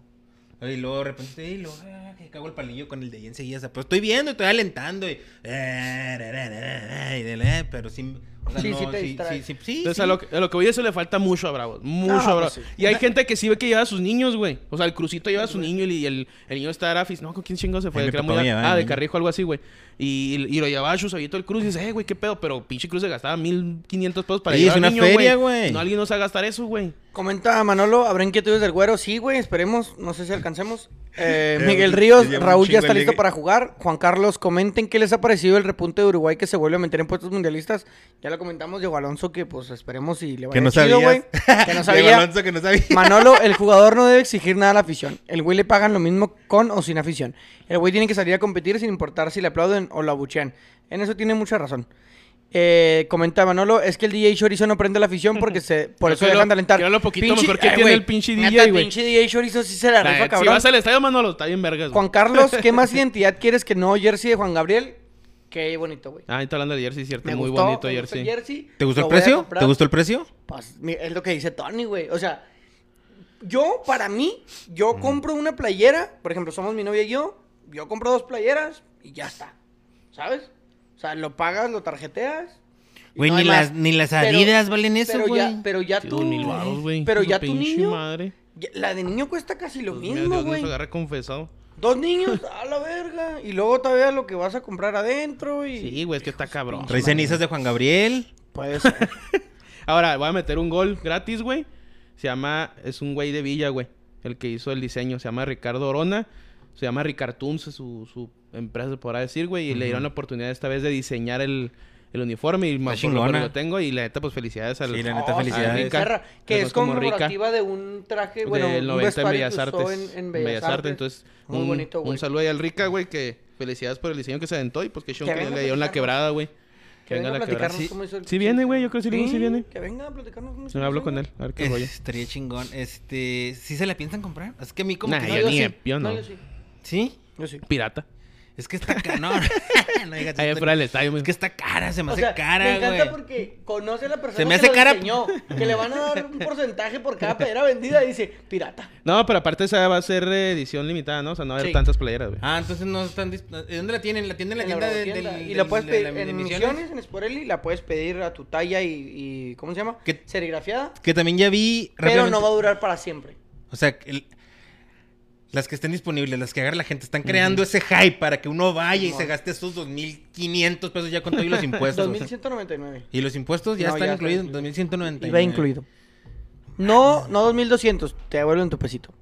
Y luego de repente, y luego, ah, que cago el palillo con el de ahí enseguida. Pero estoy viendo, estoy alentando. Y, eh, de la- pero sí. O sea, Sí, no, sí te sí, sí, sí, sí, Entonces, sí. a, lo que, a lo que voy, eso le falta mucho a Bravos. Mucho No, a Bravos. pues sí. Y hay gente que sí ve que lleva a sus niños, güey. O sea, el crucito lleva a su niño y el, el niño está Arafis. No, ¿con quién chingo se fue? Ay, El que era muy- ah, de. Carrijo, algo así, güey. Y, y lo llevaba a su sabito el cruz y dice, eh, güey, qué pedo. Pero pinche cruz se gastaba 1500 pesos para Sí, llevar es una niño, feria, güey. No, alguien no va a gastar eso, güey. Comenta Manolo, ¿habrá inquietudes del güero? Sí, güey, esperemos. No sé si alcancemos. Eh, Eh, Miguel Ríos, Raúl ya está listo para jugar. Juan Carlos, comenten qué les ha parecido el repunte de Uruguay que se vuelve a meter en puestos mundialistas. Ya lo comentamos, Diego Alonso, que pues esperemos y le vaya Que no chido, güey. Que no Diego sabía. Alonso que no sabía. Manolo, el jugador no debe exigir nada a la afición. El güey le pagan lo mismo con o sin afición. El güey tiene que salir a competir sin importar si le aplauden o lo abuchean. En eso tiene mucha razón. Eh, comenta Manolo, es que el DJ Chorizo no prende la afición porque se, por eso que dejan lo- de alentar. que lo poquito mejor que eh, tiene el pinche DJ, güey. pinche DJ Chorizo sí se la rifa, neta, si cabrón. vas al estadio, Manolo, está bien vergas. Juan Carlos, ¿qué más identidad quieres que no jersey de Juan Gabriel? Qué bonito, güey. Ah, está hablando del jersey, cierto. Me Muy gustó, bonito me gustó jersey. jersey. ¿Te gustó el precio? ¿Te gustó el precio? Pues, es lo que dice Tony, güey. O sea, yo, para mí, yo compro una playera, por ejemplo, somos mi novia y yo, yo compro dos playeras y ya está. ¿Sabes? O sea, lo pagas, lo tarjeteas. Güey, no ni las, ni las Pero- Adidas valen eso, pero güey. ya, pero ya tú. Pero ya tu pinche niño. madre. ya- La de niño cuesta casi lo Mira, mismo, güey. nos agarre confesado. Dos niños, a la verga. Y luego todavía lo que vas a comprar adentro y. Sí, güey, es que está cabrón. Trae cenizas de Juan Gabriel. Puede ser. Ahora, voy a meter un gol gratis, güey. Se llama... Es un güey de Villa, güey. El que hizo el diseño. Se llama Ricardo Orona. Se llama Ricartoons, su, su empresa, se podrá decir, güey. Y le dieron la oportunidad esta vez de diseñar el, el uniforme. Y más lo, chingona. lo tengo. Y la neta, pues, felicidades al... Sí, la neta, Oh, felicidades. Rica. que es como rica. conmemorativa de un traje, bueno, del un 90 en Bellas Artes. en, en Bellas, Artes. Entonces, Muy un, bonito, güey. un saludo ahí al Rica, güey, que felicidades por el diseño que se aventó y pues que chingón Que que venga le a dieron la quebrada, güey. Que venga a la platicarnos quebrada. cómo hizo el Sí viene, güey, yo creo que sí, sí viene. Que venga a platicarnos cómo hizo No el hablo con él, a ver qué rollo. Estaría chingón. Este, ¿sí se la piensan comprar? Es que a mí como Nah, que yo no- yo ni- sí. yo no. yo sí. ¿Sí? Yo sí. Pirata. Es que está cara. No, no digas Ahí fuera del estadio. Es que está cara, se me O hace sea, cara, me encanta güey. porque conoce a la persona Se me que hace lo cara- diseñó, que le van a dar un porcentaje por cada playera vendida y dice, pirata. No, pero aparte esa va a ser edición limitada, ¿no? O sea, no va a haber Sí. tantas playeras, güey. Ah, entonces no están... dis- ¿De dónde la tienen? ¿La tienen en la En tienda la de, tienda. del- y del- la puedes de pedir en Misiones? Misiones, en Sporelli, la puedes pedir a tu talla y, y ¿cómo se llama? ¿Qué? Serigrafiada. Que también ya vi... Pero no va a durar para siempre. O sea, el- las que estén disponibles, las que agarra la gente, están creando ese hype para que uno vaya y se gaste esos 2.500 pesos ya con todos los impuestos. o sea. 2199. Y los impuestos ya No, están ya está incluidos, incluido. 2.199. Iba incluido. No, no 2200, te devuelven tu pesito.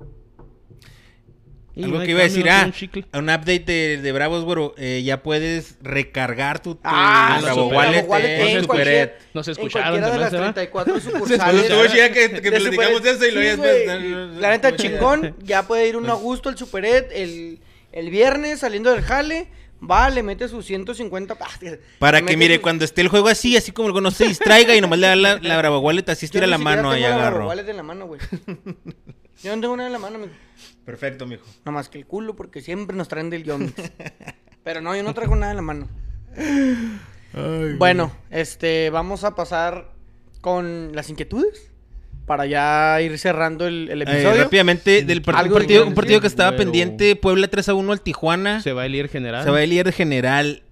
Y Algo no que iba a decir, ah, un update de, de Bravos, güero, eh, ya puedes recargar tu, tu Ah, Bravo Wallet, Bravo Wallet en en Super cualquier- Ed. Nos En escucharon, cualquiera de las hace, ¿va? 34 Pues sucursales. estuvo chida que, que de platicamos de eso y Sí, después... güey. La neta, chingón. Ya puede ir uno a gusto al Super Ed el, el viernes saliendo del jale. Va, le mete sus 150. pa- Para que mire, sus- cuando esté el juego así, así como el no se distraiga y nomás le da la, la Bravo Wallet, así estira la mano la agarro. Wallet en la mano, güey. Yo no tengo nada en la mano, amigo. Perfecto, mijo. Nada más que el culo, porque siempre nos traen del Yomix. Pero no, yo no traigo nada en la mano. bueno, este, vamos a pasar con las inquietudes. Para ya ir cerrando el, el Eh, episodio. rápidamente, del part- un, partido, que un partido que estaba pendiente, Puebla 3 a 1 al Tijuana. Se va el líder general. Se va el líder general.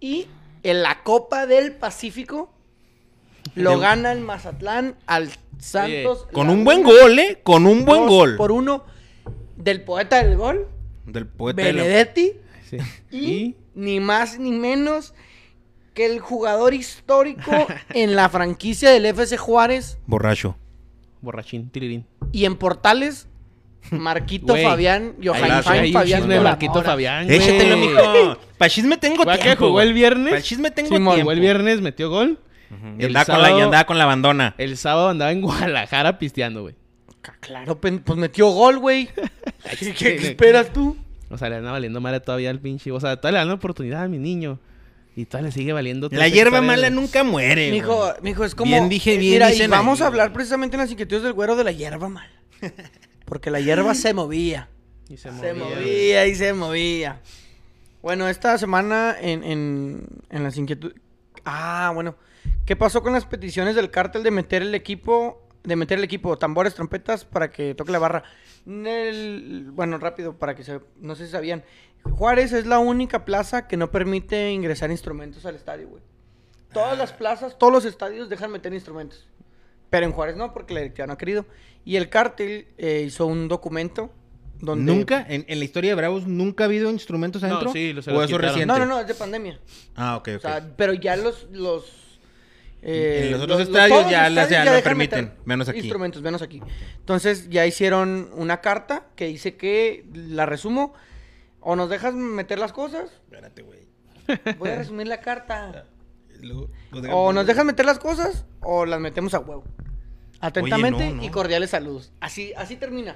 Y en la Copa del Pacífico lo gana el Mazatlán al Santos. Con un buen gol, ¿eh? Con un buen gol. Por uno del poeta del gol, Del poeta de la- Benedetti. Sí. Y, Y ni más ni menos que el jugador histórico en la franquicia del FC Juárez Borracho. Borrachín, tirirín. y en Portales, Marquito Güey. Fabián, Johan un Fabián. chisme de Mora. Marquito Fabián, güey. Échatelo, mijo. Para chisme tengo ¿Va que tiempo. jugó el güey. viernes? Para chisme tengo Simón, tiempo. Jugó el viernes, metió gol. Y El andaba, con la, y sábado- andaba con la abandona. El sábado andaba en Guadalajara pisteando, güey. Claro, pen- pues metió gol, güey. ¿Qué, qué esperas tú? O sea, le anda valiendo madre todavía al pinche. O sea, todavía le dan la oportunidad a mi niño. Y todavía le sigue valiendo. La hierba mala de- nunca muere. Mijo, güey. mijo, es como. Bien dije, bien Mira, y vamos ahí, a hablar precisamente en las inquietudes del güero de la hierba mala. Porque la hierba se movía. Y se, Se movía, movía y se movía. Bueno, esta semana en, en, en las inquietudes. Ah, bueno. ¿Qué pasó con las peticiones del cártel de meter el equipo? De meter el equipo, tambores, trompetas, para que toque la barra. El- bueno, rápido, para que se. No sé si sabían. Juárez es la única plaza que no permite ingresar instrumentos al estadio, güey. Todas las plazas, todos los estadios dejan meter instrumentos. Pero en Juárez no, porque la directiva no ha querido. Y el cártel eh, hizo un documento donde... Nunca, en, en la historia de Bravos, nunca ha habido instrumentos No, adentro. sí, los- o los eso quitaron. reciente. No, no, no, es de pandemia. Ah, ok, ok. O sea, pero ya los... los eh, En los otros estadios todos ya los las- ya estadios no dejan permiten, menos aquí. Instrumentos, menos aquí. Entonces ya hicieron una carta que dice que, la resumo, o nos dejas meter las cosas, Espérate, güey. voy a resumir la carta. Luego- pues, O nos dejas meter las cosas o las metemos a huevo. Atentamente no, no. y cordiales saludos. Así, así termina.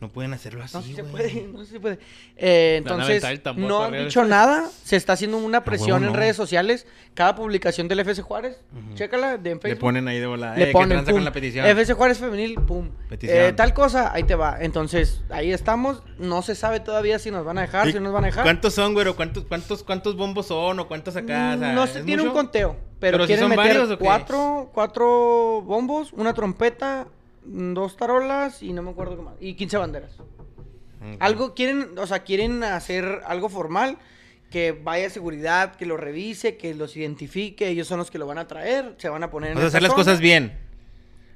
No pueden hacerlo así, No, se güey. puede, no se puede. Eh, entonces, no han dicho nada. Se está haciendo una presión huevo en redes sociales. Cada publicación del FC Juárez, chécala de en Le Facebook. ponen ahí de volada. le eh, ponen, ¿qué tranza pum, con la petición? FC Juárez femenil, pum. Petición. Eh, tal cosa, ahí te va. Entonces, ahí estamos. No se sabe todavía si nos van a dejar, ¿Y si nos van a dejar. ¿Cuántos son, güero? ¿Cuántos, cuántos, cuántos bombos son o cuántos acá? O sea, no se ¿es tiene mucho? un conteo, pero, Pero si quieren son meter varios, ¿o qué? cuatro, cuatro bombos, una trompeta, dos tarolas y no me acuerdo qué más. Y 15 banderas. Algo quieren, o sea, quieren hacer algo formal, que vaya a seguridad, que lo revise, que los identifique, ellos son los que lo van a traer, se van a poner en a hacer las zona. cosas bien.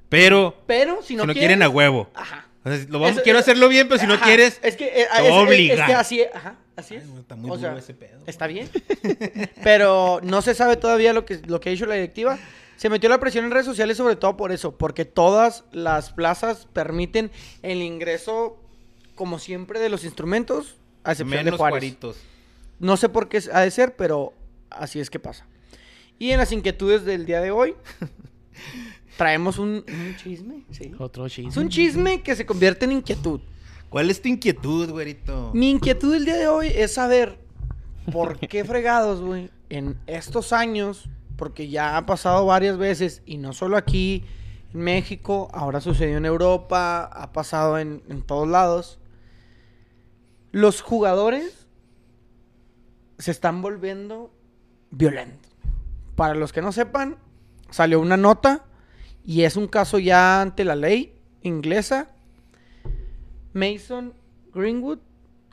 Pero, Pero si si no, no, quieren, a huevo. Ajá. O sea, lo vamos, Eso- quiero eso- hacerlo bien, pero si no quieres... Es que, eh, te es, voy a es- es obligar. que así, ajá, así es. Ay, está muy O duro sea, ese pedo. Está bien. Pero no se sabe todavía lo que, lo que ha dicho la directiva. Se metió la presión en redes sociales sobre todo por eso, porque todas las plazas permiten el ingreso, como siempre, de los instrumentos, a excepción de Juárez. cuaritos. No sé por qué ha de ser, pero así es que pasa. Y en las inquietudes del día de hoy, traemos un, un chisme. Sí. Otro chisme. Es un chisme que se convierte en inquietud. ¿Cuál es tu inquietud, güerito? Mi inquietud del día de hoy es saber por qué fregados, güey, en estos años, porque ya ha pasado varias veces, y no solo aquí en México, ahora sucedió en Europa, ha pasado en, en todos lados, los jugadores se están volviendo violentos. Para los que no sepan, salió una nota y es un caso ya ante la ley inglesa. Mason Greenwood,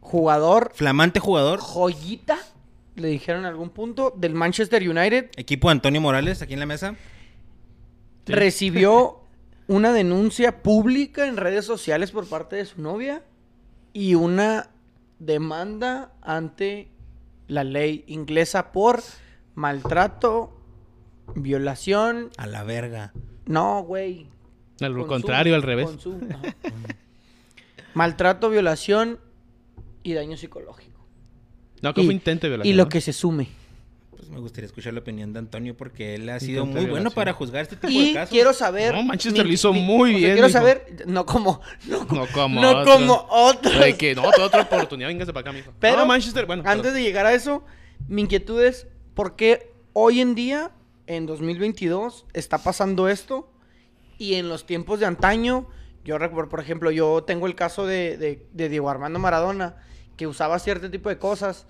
jugador Flamante jugador. joyita, le dijeron en algún punto, del Manchester United, Equipo de Antonio Morales, aquí en la mesa. Sí. recibió una denuncia pública en redes sociales por parte de su novia y una demanda ante la ley inglesa por maltrato, violación. A la verga. No, güey. Al Consumo, contrario, al revés. consumo, maltrato, violación y daño psicológico. No, que Y- fue intento de violación. Y lo ¿no? que se sume. Pues me gustaría escuchar la opinión de Antonio porque él ha sido muy de bueno para juzgar este tipo de Y casos. quiero saber. No, Manchester lo hizo muy o sea, bien, Quiero saber, no como, no, No como no otros. como otros. De que no, toda otra oportunidad, véngase para acá, mijo. Pero no, Manchester, bueno. Antes de llegar a eso, mi inquietud es por qué hoy en día, en 2022, está pasando esto y en los tiempos de antaño, yo recuerdo, por ejemplo, yo tengo el caso de, de- de Diego Armando Maradona, que usaba cierto tipo de cosas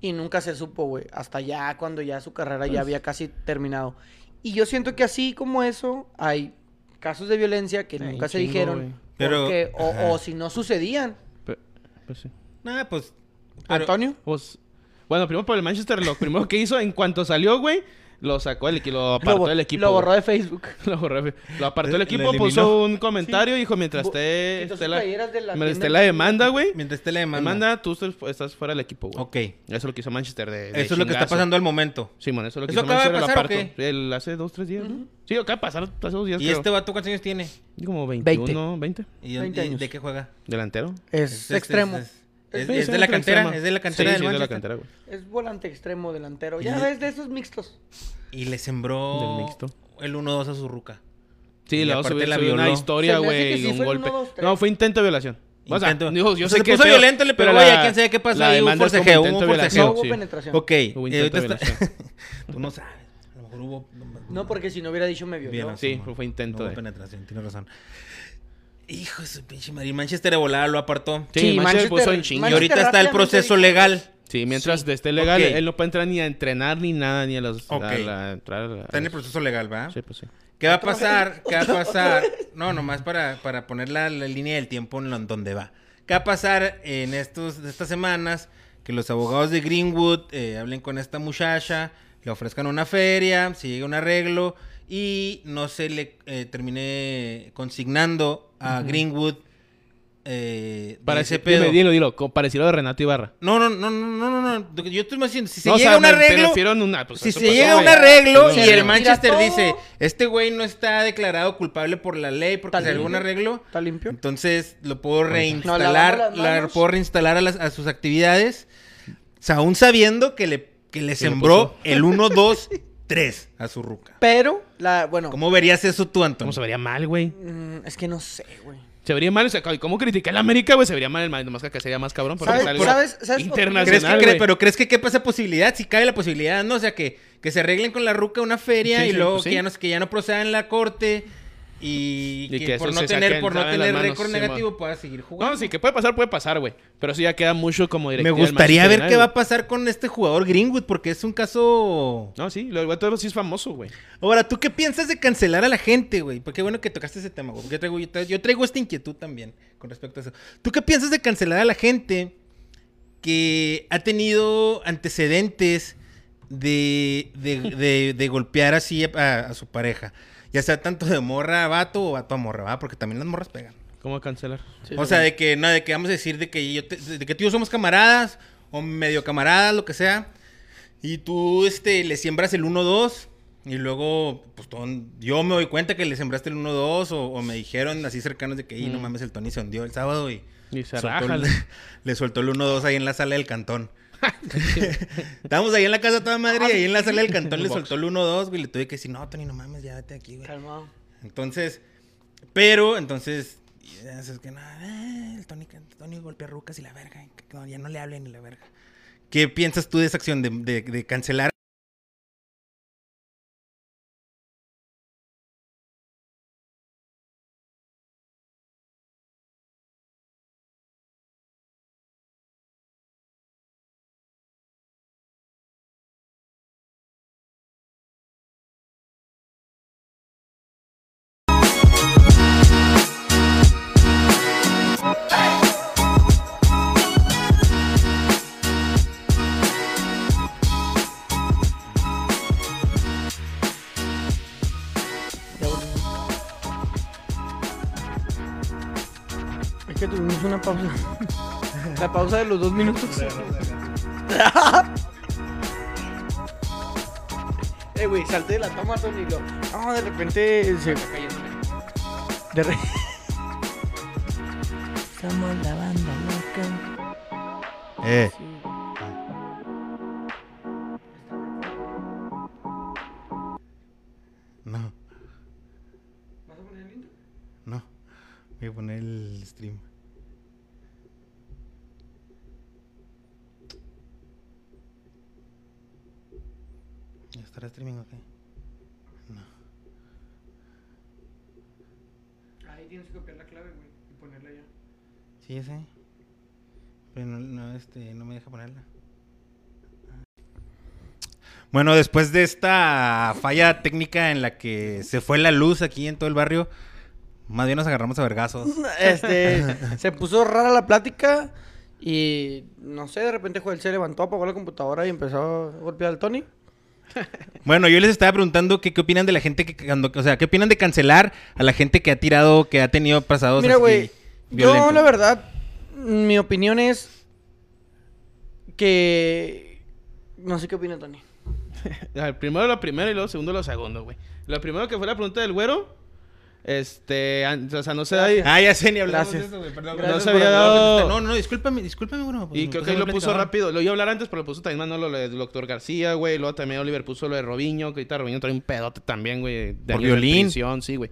y nunca se supo, güey, hasta ya cuando ya su carrera Pues ya había casi terminado. Y yo siento que así como eso, hay casos de violencia que nunca un se chingo, dijeron. Pero- o, si no sucedían. Pe- pues sí. Nah, pues. pero- Antonio. Pues, bueno, primero por el Manchester, lo primero que hizo en cuanto salió, güey, lo sacó del equipo, lo apartó del equipo. lo borró de Facebook. Lo borró. Lo apartó del Lo equipo, puso un comentario y dijo, mientras esté, esté la, de la mientras esté la de- demanda, güey, Mientras te le demanda. demanda, tú estás- fuera del equipo, güey. Ok. Eso es lo que hizo Manchester de, de Eso es lo que está pasando al momento. Simón, eso es lo que ¿Eso hizo acaba de Manchester, lo pasar o apartó. El, hace dos, tres días, ¿no? Sí, acaba de pasar hace dos días, ¿Y creo. este vato cuántos años tiene? Como 21, 20. ¿Y, y- 20 años. de qué juega? Delantero. Es, extremo. Es, Sí, es sí, de la cantera. extremo. Es de la cantera Sí, del sí, es de la cantera, güey. Es volante extremo, delantero. Ya ves, de esos mixtos. Y le sembró Del mixto. el 1-2 a su ruca. Sí, Y luego aparte la subió una violó. historia, Se güey, sí un golpe. 1, 2, 3. No, fue intento de violación. O sea, Intento. digo, yo Se sé que puso feo, violento, le pegó pero la- a quién sabe qué pasó la ahí, hubo demanda es como forcejeo, intento de forcejeo. No violación, hubo sí. penetración. Ok. Hubo intento ahorita de está- violación. Tú no sabes. A lo mejor hubo... No, porque si no hubiera dicho me violó. Sí, fue intento No hubo de- penetración, tienes razón. Hijo de su pinche madre. Manchester de volada lo apartó. Sí, Sí, Manchester puso en chinga. Y ahorita está el proceso legal. Sí, mientras Sí. esté legal, él no puede entrar ni a entrenar ni nada, ni a los... Ok. a la- entrar a la- Está en el proceso legal, ¿va? Sí, pues sí. ¿Qué va a pasar? ¿Qué va a pasar? No, nomás para, para poner la, la línea del tiempo en donde va. ¿Qué va a pasar en estos, estas semanas? Que los abogados de Greenwood eh, hablen con esta muchacha, le ofrezcan una feria, si llega un arreglo y no se le eh, termine consignando a Greenwood eh, Para de ese pedo. Dime, dilo, dilo, parecido a Renato Ibarra. No, no, no, no, no, no, no. Yo estoy más diciendo, si se No, o llega sea, un me arreglo, una, pues, si se pasó, llega a un arreglo y el. Manchester dice, este güey no está declarado culpable por la ley porque Está se llegó a un limpio. arreglo, ¿Está limpio? entonces lo puedo reinstalar, la, manos. puedo reinstalar a, las- a sus actividades, o sea, aún sabiendo que le, que le sembró el 1-2 tres a su ruca. Pero, la, bueno, ¿Cómo verías eso tú, Antonio? ¿Cómo se vería mal, güey? mm, es que no sé, güey. Se vería mal, o sea, ¿cómo criticar la América, güey? Se vería mal el Madrid, nomás que sería más cabrón. Porque ¿Sabes- es algo sabes- sabes internacional, ¿Crees que, cre- güey. pero crees que quepa esa posibilidad? Si cabe la posibilidad, ¿no? O sea, que, que se arreglen con la ruca una feria Sí, y sí, luego pues sí. que, ya no, que ya no proceda en la corte y, Y que, que por no tener, por no tener manos, récord sí, negativo pueda seguir jugando. No, sí, que puede pasar, puede pasar, güey. Pero sí ya queda mucho como Me directiva del gustaría ver qué va a pasar con este jugador Greenwood porque es un caso... No, sí, lo igual todo sí es famoso, güey. Ahora, ¿tú qué piensas de cancelar a la gente, güey? Porque bueno que tocaste ese tema, güey. Yo traigo, yo traigo- yo traigo esta inquietud también con respecto a eso. ¿Tú qué piensas de cancelar a la gente que ha tenido antecedentes de, de, de- de golpear así a, a su pareja? Ya sea tanto de morra a vato o vato a morra, ¿va? Porque también las morras pegan. ¿Cómo cancelar? Sí, o sea, de que, no, de que vamos a decir de que yo te- de que tú y yo somos camaradas o medio camaradas, lo que sea. Y tú este le siembras el 1-2 y luego pues todo- yo me doy cuenta que le sembraste el 1-2 o, o me dijeron así cercanos de que "Ey, no Mm. mames, el Tony se hundió el sábado y Y se soltó raja. el- le soltó el 1-2 ahí en la sala del cantón. Estábamos ahí en la casa toda madre y ahí en la sala del cantón le soltó el 1-2, güey, le tuve que decir, "No, Tony, no mames, ya vete aquí, güey." Calmado. Entonces, pero, entonces, es que nada, eh, el Tony, el Tony golpea rucas y la verga, ya no le hablen ni la verga. ¿Qué piensas tú de esa acción de, de- de cancelar? Pausa de los dos minutos. eh, güey, salte de la toma, Tony. Lo... No, de repente se. De re... Somos la banda loca. Eh, Sí. no, ¿Vas a poner el intro? no. Voy a poner el stream. ¿Ya estará streaming o qué? No. Ahí tienes que copiar la clave, güey, y ponerla ya. Sí, ya sé. Pero no, no, este, no me deja ponerla. Bueno, después de esta falla técnica en la que se fue la luz aquí en todo el barrio, más bien nos agarramos a vergazos. Este, se puso rara la plática y no sé, de repente Joel se levantó, apagó la computadora y empezó a golpear al Tony. Bueno, yo les estaba preguntando que, qué opinan de la gente que cuando, o sea, qué opinan de cancelar a la gente que ha tirado, que ha tenido pasados Mira, güey, yo la verdad, mi opinión es que no sé qué opina Tony. El primero lo primero y luego segundo lo segundo, güey. Lo primero que fue la pregunta del güero. Este, o sea, no se da. Ah, ya sé, ni hablamos Gracias. de eso, güey, perdón. Gracias No se había dado-. No, no, discúlpame, discúlpame, bueno. pues, Y creo que ahí lo puso rápido. Lo iba a hablar antes, pero lo puso también Manolo, lo del doctor García, güey. Luego también Oliver puso lo de Robinho, que ahorita Robinho trae un pedote también, güey. de Por de violín. prisión, sí, güey.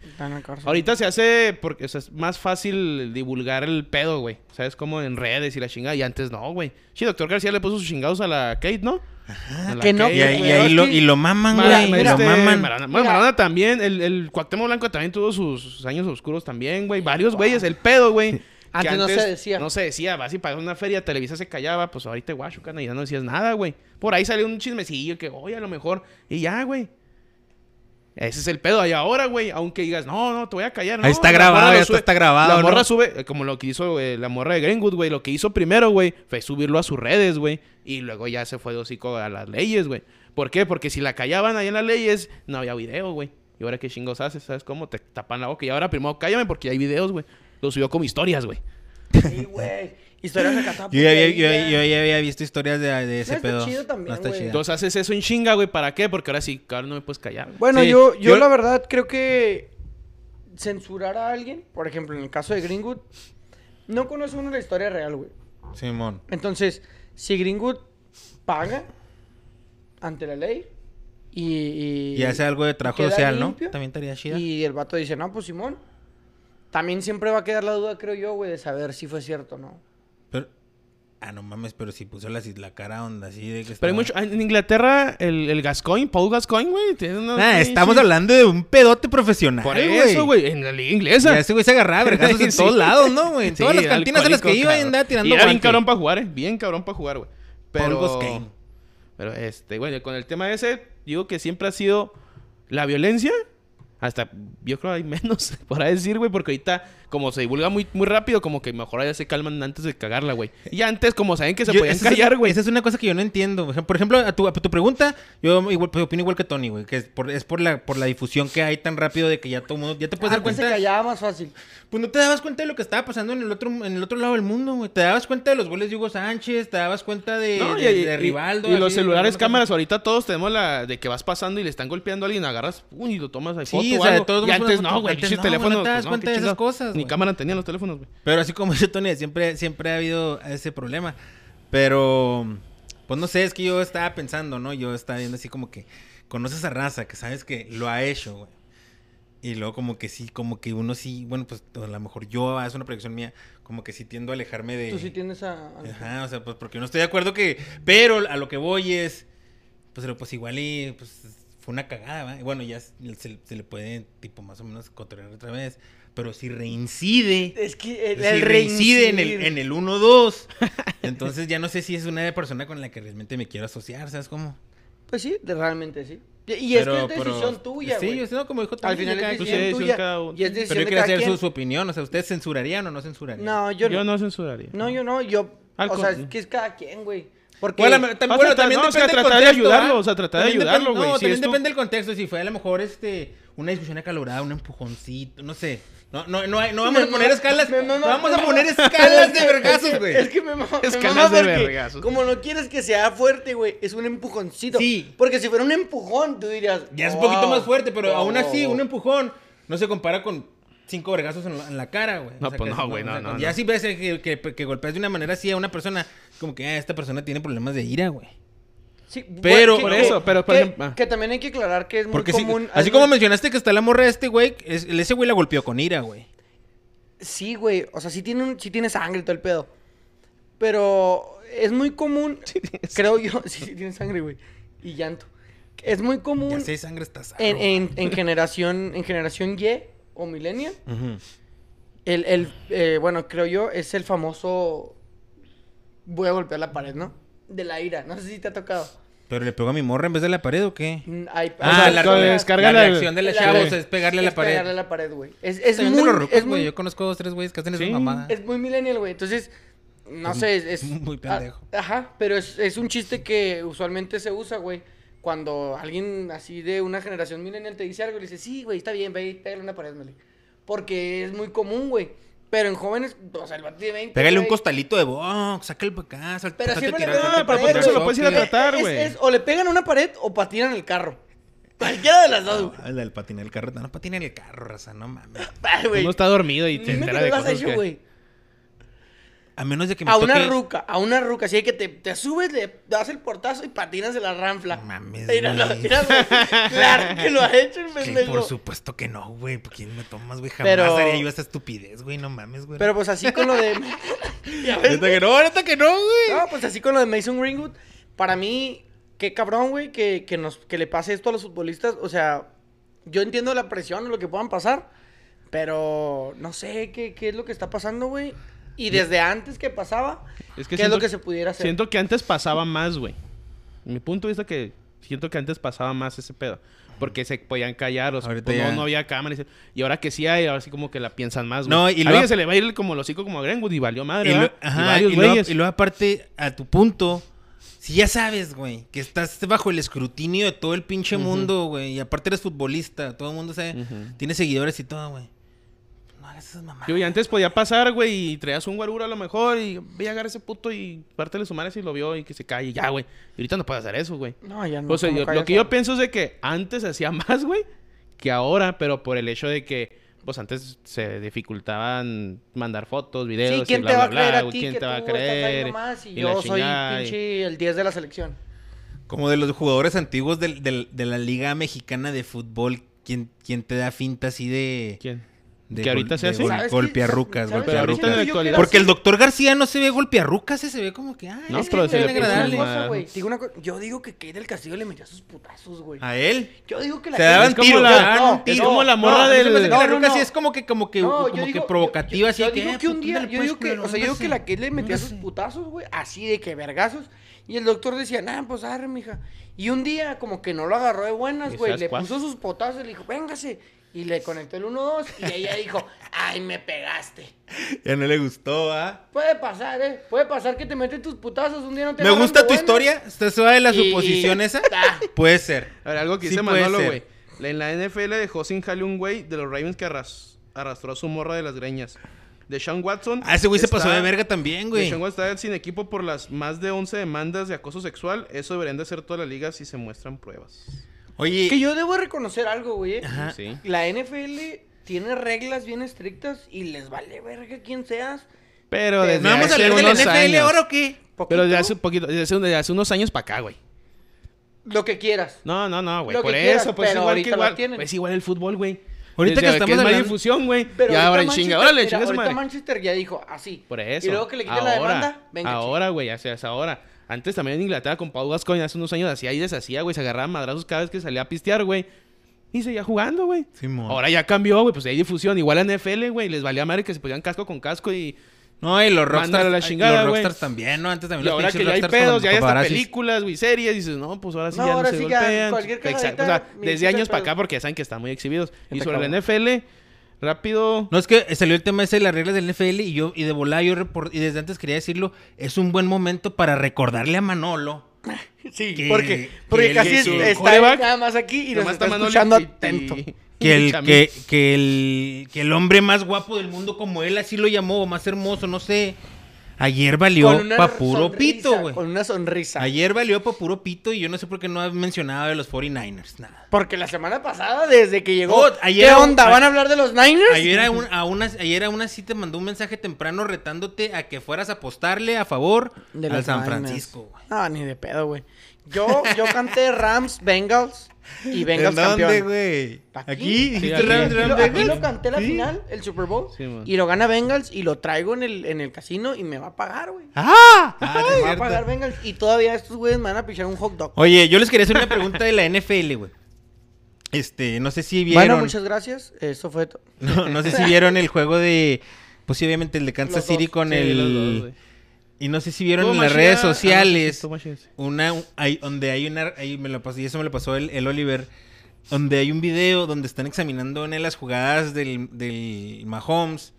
Ahorita se hace porque o sea, es más fácil divulgar el pedo, güey. ¿Sabes? Como en redes y la chingada. Y antes no, güey. Sí, doctor García le puso sus chingados a la Kate, ¿no? Que no, Y ahí, y ahí lo, y lo maman, güey. lo este, maman. Maradona, bueno. Maradona también. El, el Cuauhtémoc Blanco también tuvo sus, sus años oscuros también, güey. Varios güeyes. El pedo, güey. Antes no se decía. No se decía. Vas y pagas una feria, Televisa se callaba. Pues ahorita, guacho, y ya no decías nada, güey. Por ahí salió un chismecillo que, oye, a lo mejor. Y ya, güey. Ese es el pedo. Y ahora, güey, aunque digas, no, no, te voy a callar. Ahí no, está grabado, ya está- está grabado, La ¿no? morra sube, eh, como lo que hizo eh, la morra de Greenwood, güey. Lo que hizo primero, güey, fue subirlo a sus redes, güey. Y luego ya se fue de hocico a las leyes, güey. ¿Por qué? Porque si la callaban ahí en las leyes, no había video, güey. Y ahora qué chingos haces, ¿sabes cómo? Te tapan la boca. Y ahora primero cállame porque hay videos, güey. Lo subió como historias, güey. Sí, güey. Historias de catapult. Yo ya, había, yo, yo ya había visto historias de, de ese No está pedo. chido también, no está güey. chido. Entonces haces eso en chinga, güey. ¿Para qué? Porque ahora sí, cabrón, no me puedes callar. güey. Bueno, Sí, yo, yo, yo- la verdad creo que censurar a alguien, por ejemplo, en el caso de Greenwood, no conoce uno la historia real, güey. Simón. Entonces, si Greenwood paga ante la ley y... Y, Y hace algo de trabajo social, limpio. ¿no? También estaría chida. Y el vato dice, no, pues Simón. También siempre va a quedar la duda, creo yo, güey, de saber si fue cierto o no. Ah, no mames, pero si puso la, la cara onda así de que Pero hay estaba- mucho... En Inglaterra, el, el Gascoigne, Paul Gascoigne, güey. Ah, estamos hablando de un pedote profesional, Por eso, güey, en la liga inglesa. Ya ese güey se agarraba vergazos en todos lados, ¿no, güey? En Sí, todas las cantinas en las que iba y andaba tirando Y era bien cabrón para jugar, eh. Bien cabrón para jugar, güey. Pero... Paul Gascoigne. Pero, este, bueno, con el tema ese, digo que siempre ha sido la violencia. Hasta, yo creo hay menos, para decir, güey, porque ahorita, como se divulga muy, muy rápido, como que mejor ya se calman antes de cagarla, güey. Y antes, como saben que se Yo- podían callar, güey. Esa es una cosa que yo no entiendo. Por ejemplo, a tu, a tu pregunta, yo igual, pues, opino igual que Tony, güey. Que es por, es por la, por la difusión que hay tan rápido de que ya todo el mundo... Ya te puedes dar Antes se cuenta... callaba más fácil. Pues no te dabas cuenta de lo que estaba pasando en el otro, en el otro lado del mundo, güey. Te dabas cuenta de los goles de Hugo Sánchez, te dabas cuenta de, No, de, y, de y- Rivaldo. y los celulares, cámaras, ahorita todos tenemos la de que vas pasando y le están golpeando a alguien, agarras pum, y lo tomas ahí Sí, foto o sea, algo. todos Y antes no, güey, Antes pinches teléfonos. no te das pues, no, cuenta de esas cosas, Ni güey. cámara tenían los teléfonos, güey. Pero así como dice Tony, siempre, siempre ha habido ese problema. Pero, pues no sé, es que yo estaba pensando, ¿no? Yo estaba viendo así como que conoces a raza, que sabes que lo ha hecho, güey. Y luego como que sí, como que uno sí, bueno, pues a lo mejor yo, es una proyección mía, como que sí tiendo a alejarme de... Tú sí tienes a... a- Ajá, o sea, pues porque no estoy de acuerdo que... Pero a lo que voy es... Pues, pero, pues igual y... Pues fue una cagada, ¿va? Y Bueno, ya se, se le puede, tipo, más o menos controlar otra vez. Pero si reincide... Es que el, Si el reincide en el, en el 1-2. Entonces ya no sé si es una persona con la que realmente me quiero asociar, ¿sabes cómo? Pues sí, realmente sí. Y, es que es pero- decisión tuya, Sí, güey. yo sé, no, como dijo Al final es Pues decisión decisión tuya. cada uno. Y es Pero decisión yo cada hacer su, quien. su opinión. O sea, ¿ustedes censurarían o no censurarían? No, yo, Yo no. no censuraría. No, yo no. Yo... Al o sea, es que es cada quien, güey. Porque... Bueno, bueno, también no, o sea, depende tratar de ayudarlo, o sea, tratar de ayudarlo, güey. No, Si también depende del contexto. Si fue a lo mejor este, una discusión acalorada, un empujoncito, no sé. No, no, no, hay- no vamos Me a poner escalas. me No vamos a poner escalas de vergazos, es que- güey. Es que me mama, me Escalas mama de vergazos. Como no quieres que sea fuerte, güey, es un empujoncito. Sí. Porque si fuera un empujón, tú dirías... Ya es un "Wow, poquito más fuerte, pero wow, aún así, wow". un empujón no se compara con cinco vergazos en la, en la cara, güey. No, pues no, güey, no, no, Ya si ves que, que, que golpeas de una manera así a una persona, como que ah, esta persona tiene problemas de ira, güey. Sí, Pero- bueno, Por eso, pero, por que, ejemplo, ah. que también hay que aclarar que es muy si- común... así como mencionaste que está la morra de este güey, es- ese güey la golpeó con ira, güey. Sí, güey. O sea, sí tiene, un- sí tiene sangre y todo el pedo. Pero es muy común, creo yo, sí, sí tiene sangre, güey. Y llanto. Es muy Ya común sé, sangre está sano. en, en, en generación en generación Y o millennial. El, el eh, bueno, creo yo, es el famoso voy a golpear la pared, ¿no? De la ira. No sé si te ha tocado. ¿Pero le pegó a mi morra en vez de la pared o qué? Mm, hay- Ah, hay la, cuando personas- descarga la la- reacción de la la- chavos la- es pegarle a la es pared. pegarle a la pared, güey. Es, es muy, de los rucos, es güey. muy, Yo conozco dos, tres güeyes que hacen Sí. mamada. Es muy millennial, güey. Entonces, no Es sé, es... es- muy pendejo. ajá, pero es, es un chiste que usualmente se usa, güey. Cuando alguien así de una generación millennial te dice algo, le dice, sí, güey, está bien, ve y pégale una pared, mele. Porque es muy común, güey. Pero en jóvenes, o sea, el vato de 20, Pégale un güey, costalito de box, sácale para acá, salta, Pero salte siempre le pegan salte a la pared, eso lo puedes ir a tratar. Es- güey. es- o le pegan una pared o patinan el carro. Cualquiera de las dos, güey. Ah, el del patinar el carro. No patinar el carro, raza, no mames. Ay, güey. Uno está dormido y te Dime que entera no de lo has cosas hecho, que... güey. A menos de que me A toque... una ruca, a una ruca. Así que te, te subes, le das el portazo y patinas de la ranfla. Mames, míralo. Claro que lo ha hecho el pendejo. por supuesto que no, güey. ¿Por quién me tomas, güey? Jamás Pero- haría yo esa estupidez, güey. No mames, güey. Pero pues así con lo de. ¿Ya ves? Que no, neta que no, güey. No, pues así con lo de Mason Greenwood. Para mí, qué cabrón, güey, que, que, nos, que le pase esto a los futbolistas. O sea, yo entiendo la presión o lo que puedan pasar. Pero no sé qué, qué es lo que está pasando, güey. Y desde antes que pasaba, Es ¿qué que es lo siento- que se pudiera hacer? Siento que antes pasaba más, güey. Mi punto de vista que siento que antes pasaba más ese pedo. Porque se podían callar, o sea, pues, no, había cámaras. Y ahora que sí hay, ahora sí como que la piensan más, güey. No, y luego- se le va a ir como el hocico como a Greenwood y valió madre, Y, lo- ¿verdad? ajá, y varios y luego, güeyes. y luego aparte, a tu punto, si ya sabes, güey, que estás bajo el escrutinio de todo el pinche mundo, güey, y aparte eres futbolista, todo el mundo sabe, Ujú. tiene seguidores y todo, güey. Hagas esas mamadas. Yo, y antes podía pasar, güey, y traías un guarura a lo mejor y ve a agarrar ese puto y pártele su madre si lo vio y que se calle, ya, güey. Y ahorita no puedes hacer eso, güey. No, ya no. o sea, ¿cómo yo- lo que yo pienso es de que antes se hacía más, güey, que ahora, pero por el hecho de que, pues antes se dificultaban mandar fotos, videos, Sí, ¿quién y bla, te va a bla, creer bla, a ti ¿quién que te va a creer? y, Y yo soy chingada, y- pinche el 10 de la selección? Como de los jugadores antiguos del- del- de la Liga Mexicana de Fútbol, ¿quién, quién te da finta así de... ¿Quién? De ¿Que ahorita gol- sea de así? gol- ¿Sabes qué? golpearrucas, yo era Porque el doctor García no se ve golpearrucas, se ve como que... ay, No, es pero que se digo agradable. cosa, Ah. digo una Yo digo que Kate del Castillo le metía sus putazos, güey. A él. Yo digo que la Se daban tiros, la- se tiro. es como la morra se hace del- la no, ruca no. sí es como que, como que, No, como yo que digo- provocativa, yo- así yo que... digo eh, que un día, yo digo que, o sea, yo digo que la. Kate le metía sus putazos, güey, así de que vergazos. Y el doctor decía, nah, pues arre, mija. Y un día, como que no lo agarró de buenas, ¿Y güey. Le puso sus potazos y le dijo, véngase. Y le conectó el 1-2 y ella dijo, ay, me pegaste. Ya no le gustó, ¿ah? Puede pasar, ¿eh? Puede pasar que te meten tus putazos un día no te Me gusta de tu buenas. historia. ¿Estás suave la Y- suposición esa? Ah. Puede ser. A ver, algo que Sí dice Manolo, güey. En la NFL dejó sin jale un güey de los Ravens que arras- arrastró a su morra de las greñas. De Sean Watson. Ah, ese güey se pasó de verga también, güey. Deshaun Watson está sin equipo por las más de 11 demandas de acoso sexual. Eso deberían de hacer todas las ligas si se muestran pruebas. Oye, Que yo debo reconocer algo, güey. Ajá. Sí. La NFL tiene reglas bien estrictas y les vale verga quién seas. Pero desde ¿no vamos a hace hablar de la unos NFL años. ahora o qué? Pero desde hace un poquito, desde hace, desde hace unos años para acá, güey. Lo que quieras. No, no, no, güey. Lo Por que quieras, eso, pues pero igual que igual. Es igual el fútbol, güey. Ahorita Desde que estamos es más hablando- difusión, güey. Pero Y ahorita ahora en chinga. Órale, chinga su ahorita madre. Manchester ya dijo así. Por eso. Y luego que le quiten la Ahora, demanda, venga. Ahora, güey, hace hace ahora. Antes también en Inglaterra con Pau Gascoigne hace unos años hacía y deshacía, güey. Se agarraba madrazos cada vez que salía a pistear, güey. Y seguía jugando, güey. Ahora ya cambió, güey. Pues hay difusión. Igual en NFL, güey. Les valía madre que se ponían casco con casco y... No, y los rockstars, a la chingada, los rockstars también, ¿no? Antes también Y los ahora pinches que ya hay pedos, ya hay hasta películas, güey, series. Dices, no, pues ahora sí No, ya ahora no se sí golpean. cualquier Exacto. O sea, desde años para acá porque ya saben que están muy exhibidos. Y sobre la. NFL, rápido... No, es que salió el tema ese de las reglas del NFL y yo, y de volada yo repor- y desde antes quería decirlo, es un buen momento para recordarle a Manolo. Sí, que- porque, porque que casi el- está coreback- nada más aquí y nos está Manolo escuchando y- y- atento. Que el, que, que el, que el hombre más guapo del mundo como él así lo llamó, o más hermoso, no sé. Ayer valió pa' puro pito, güey. Con una sonrisa. Ayer valió pa' puro pito y yo no sé por qué no has mencionado de los 49ers, nada. Porque la semana pasada, desde que llegó. Oh, ayer ¿Qué onda? ¿Van a hablar de los Niners? Ayer a, un- a una, ayer a una sí te mandó un mensaje temprano retándote a que fueras a apostarle a favor De al los San Niners. Francisco, güey. No, ni de pedo, güey. Yo, yo canté Rams, Bengals y Bengals ¿En dónde, campeón. güey? Aquí. ¿Aquí? Sí, ¿Dijiste aquí. Rams, Aquí Rams, lo, aquí Bengals? lo canté la ¿Sí? final, el Super Bowl. Sí, y lo gana Bengals y lo traigo en el, en el casino y me va a pagar, güey. ¡Ah! Ah, me va a cierto. pagar Bengals y todavía estos güeyes me van a pichar un hot dog. Oye, yo les quería hacer una pregunta de la NFL, güey. Este, no sé si vieron. Bueno, muchas gracias. Eso fue todo. no, no sé si vieron el juego de. Pues sí, obviamente el de Kansas Los City dos. con Sí, el. los dos, güey. Y no sé si vieron en las redes chida- ah, no, sociales. sí, una hay, donde hay una ahí me lo pasó y eso me lo pasó el, el Oliver donde hay un video donde están examinando en él las jugadas del, del Mahomes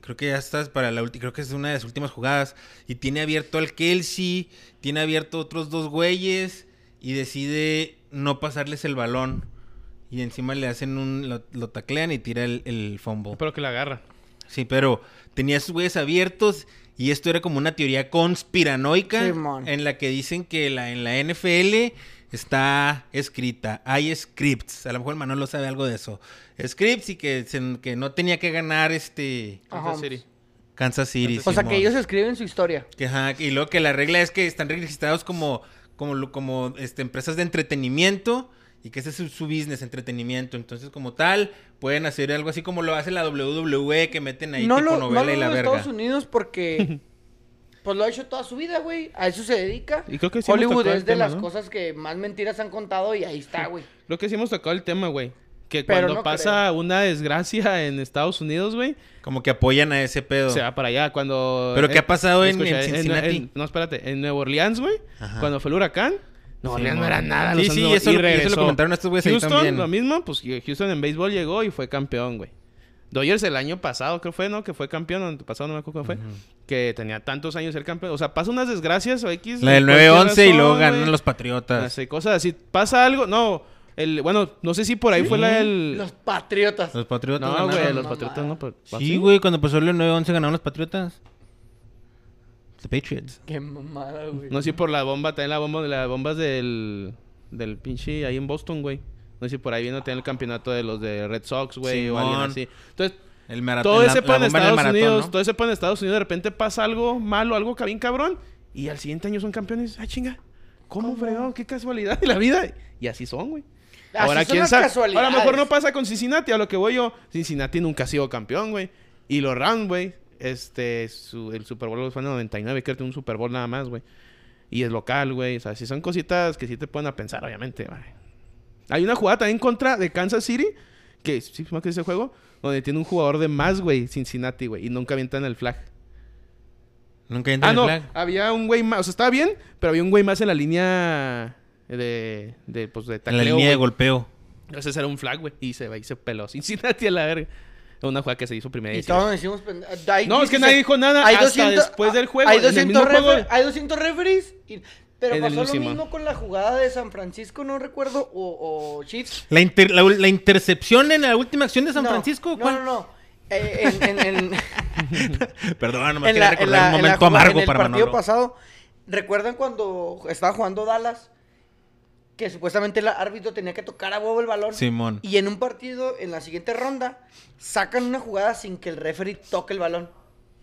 creo que ya estás para la última creo que es una de las últimas jugadas y tiene abierto al Kelsey tiene abierto otros dos güeyes y decide no pasarles el balón y encima le hacen un lo, lo taclean y tira el, el fumble Espero que la agarra. Sí, pero tenía esos güeyes abiertos y esto era como una teoría conspiranoica Simón. en la que dicen que la, en la NFL está escrita, hay scripts, a lo mejor el Manolo sabe algo de eso, scripts y que, se- que no tenía que ganar este Kansas. City. Kansas City. O sea, que ellos escriben su historia. Que, ajá, y luego que la regla es que están registrados como, como, como este, empresas de entretenimiento y que ese es su, su business, entretenimiento. Entonces, como tal, pueden hacer algo así como lo hace la WWE, que meten ahí no tipo lo, novela no lo y la verga. Estados Unidos porque pues lo ha hecho toda su vida, güey. A eso se dedica. Y creo que sí Hollywood es de tema, las ¿no? cosas que más mentiras han contado y ahí está, güey. Creo que sí hemos tocado el tema, güey. Que Pero cuando no pasa una desgracia en Estados Unidos, güey, Como que apoyan a ese pedo. se va para allá. Cuando. ¿Pero qué ha pasado en- escucha, en Cincinnati? no, espérate. En Nueva Orleans, güey. Cuando fue el huracán. Nueva Sí, Orleans no era nada. Sí, los sí, eso y lo- eso lo regresó. comentaron estos güeyes ahí Houston, también. lo mismo. Pues Houston en béisbol llegó y fue campeón, güey. Dodgers el año pasado, creo fue, ¿no? Que fue campeón. El pasado no me acuerdo cuál fue. Que tenía tantos años ser campeón. O sea, pasa unas desgracias o X. La del por cualquier 9-11 y luego ganan los Patriotas. Así, cosas así. Pasa algo. No. El, bueno, no sé si por ahí fue la del. Los patriotas. Los Patriotas No, güey, los patriotas no. pero- Sí, güey, cuando pasó el 9-11 ganaron los Patriotas. The Patriots. Qué mamada, güey. No sé si por la bomba, también la bomba de las bombas del. Del pinche ahí en Boston, güey. No sé si por ahí viene también el campeonato de los de Red Sox, güey, o alguien así. Entonces, El maratón. todo ese pan en Estados maratón, Unidos, ¿no? todo ese pan en Estados Unidos, de repente pasa algo malo, algo que bien cabrón, y al siguiente año son campeones. Ah, chinga. ¿cómo fregado? Qué casualidad de la vida. Y así son, güey. Así Ahora, son quién las sabe. casualidades. Ahora, a lo mejor no pasa con Cincinnati, a lo que voy yo. Cincinnati nunca ha sido campeón, güey. Y los Rams, güey, este, su- el Super Bowl fue en el 99, creo que un Super Bowl nada más, güey. Y es local, güey. O sea, si son cositas que sí te ponen a pensar, obviamente, güey. Hay una jugada también en contra de Kansas City, que sí, más que ese juego, donde tiene un jugador de más, güey, Cincinnati, güey, y nunca avientan el flag. Nunca entra Ah, no, el flag. había un güey más, o sea, estaba bien, pero había un güey más en la línea de, de pues, de En la tacleo, línea de golpeo. Entonces era un flag, güey, y se va y se peló Cincinnati a la verga. Una jugada que se hizo primera Y edición. todos decimos... pende- hay No, es que 16 nadie dijo nada hay hasta 200 después del juego. Hay En el 200, mismo juego- refer- hay 200 referees. y- pero En pasó lo mismo con la jugada de San Francisco, no recuerdo, o, o Chiefs. La, inter- la, la intercepción en la última acción de San No, Francisco. No, ¿cuál? no, no. Eh, en, en- en- Perdón, nomás en quería recordar la- un en la momento amargo en el para partido Manolo. pasado, ¿recuerdan cuando estaba jugando Dallas? Que supuestamente el árbitro tenía que tocar a huevo el balón. Simón. Y en un partido, en la siguiente ronda, sacan una jugada sin que el referee toque el balón.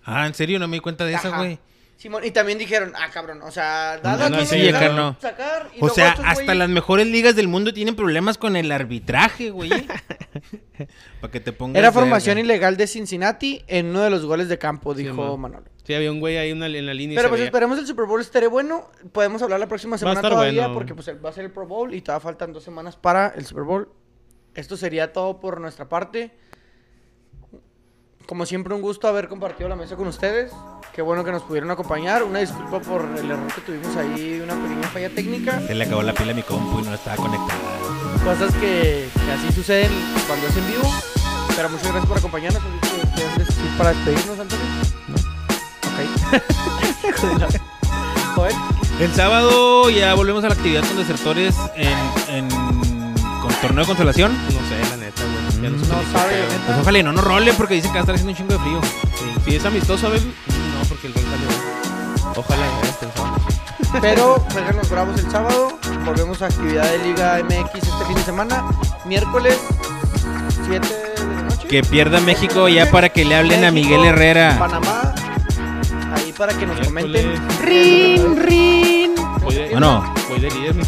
Ah, ¿en serio? No me di cuenta de esa, güey. Simón, y también dijeron, ah, cabrón, o sea, Dallas no, no, sí, acá no. sacar. y O sea, hasta güeyes- las mejores ligas del mundo tienen problemas con el arbitraje, güey. Para que te pongas. Era verga. formación ilegal de Cincinnati en uno de los goles de campo, dijo man. Manolo. Sí, había un güey ahí en la, en la línea. Pero pues veía. esperemos el Super Bowl esté bueno. Podemos hablar la próxima semana todavía bueno. porque pues va a ser el Pro Bowl y todavía faltan dos semanas para el Super Bowl. Esto sería todo por nuestra parte. Como siempre un gusto haber compartido la mesa con ustedes. Qué bueno que nos pudieron acompañar. Una disculpa por el error que tuvimos ahí, una pequeña falla técnica. Se le acabó la pila a mi compu y no estaba conectada. Cosas que, que así suceden cuando es en vivo. Pero muchas gracias por acompañarnos. ¿Algo que quieran decir para despedirnos, Antonio? Ok. Joder. El sábado ya volvemos a la actividad con desertores en, en con torneo de consolación. No sé, la neta. Ya No sabe. Pues ojalá y no nos role porque dicen que va a estar haciendo un chingo de frío. Sí. Si es amistoso, baby. No, porque el gol salió. Ojalá y hayas pensado. Pero juegan los Bravos el sábado. Volvemos a actividad de Liga MX este fin de semana. Miércoles 7 de la noche. Que pierda México ya para que le hablen a México, Miguel Herrera. Panamá. Ahí para que nos Miércoles. comenten. ¡Rin, rin! Voy de, Bueno. voy de líder, final.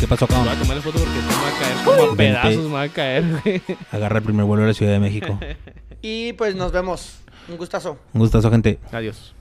¿Qué pasó, Voy a cabrón? tomar la foto porque esto me va a caer como a pedazos, me va a caer, güey. Agarra el primer vuelo de la Ciudad de México. Y pues nos vemos. Un gustazo. Un gustazo, gente. Adiós.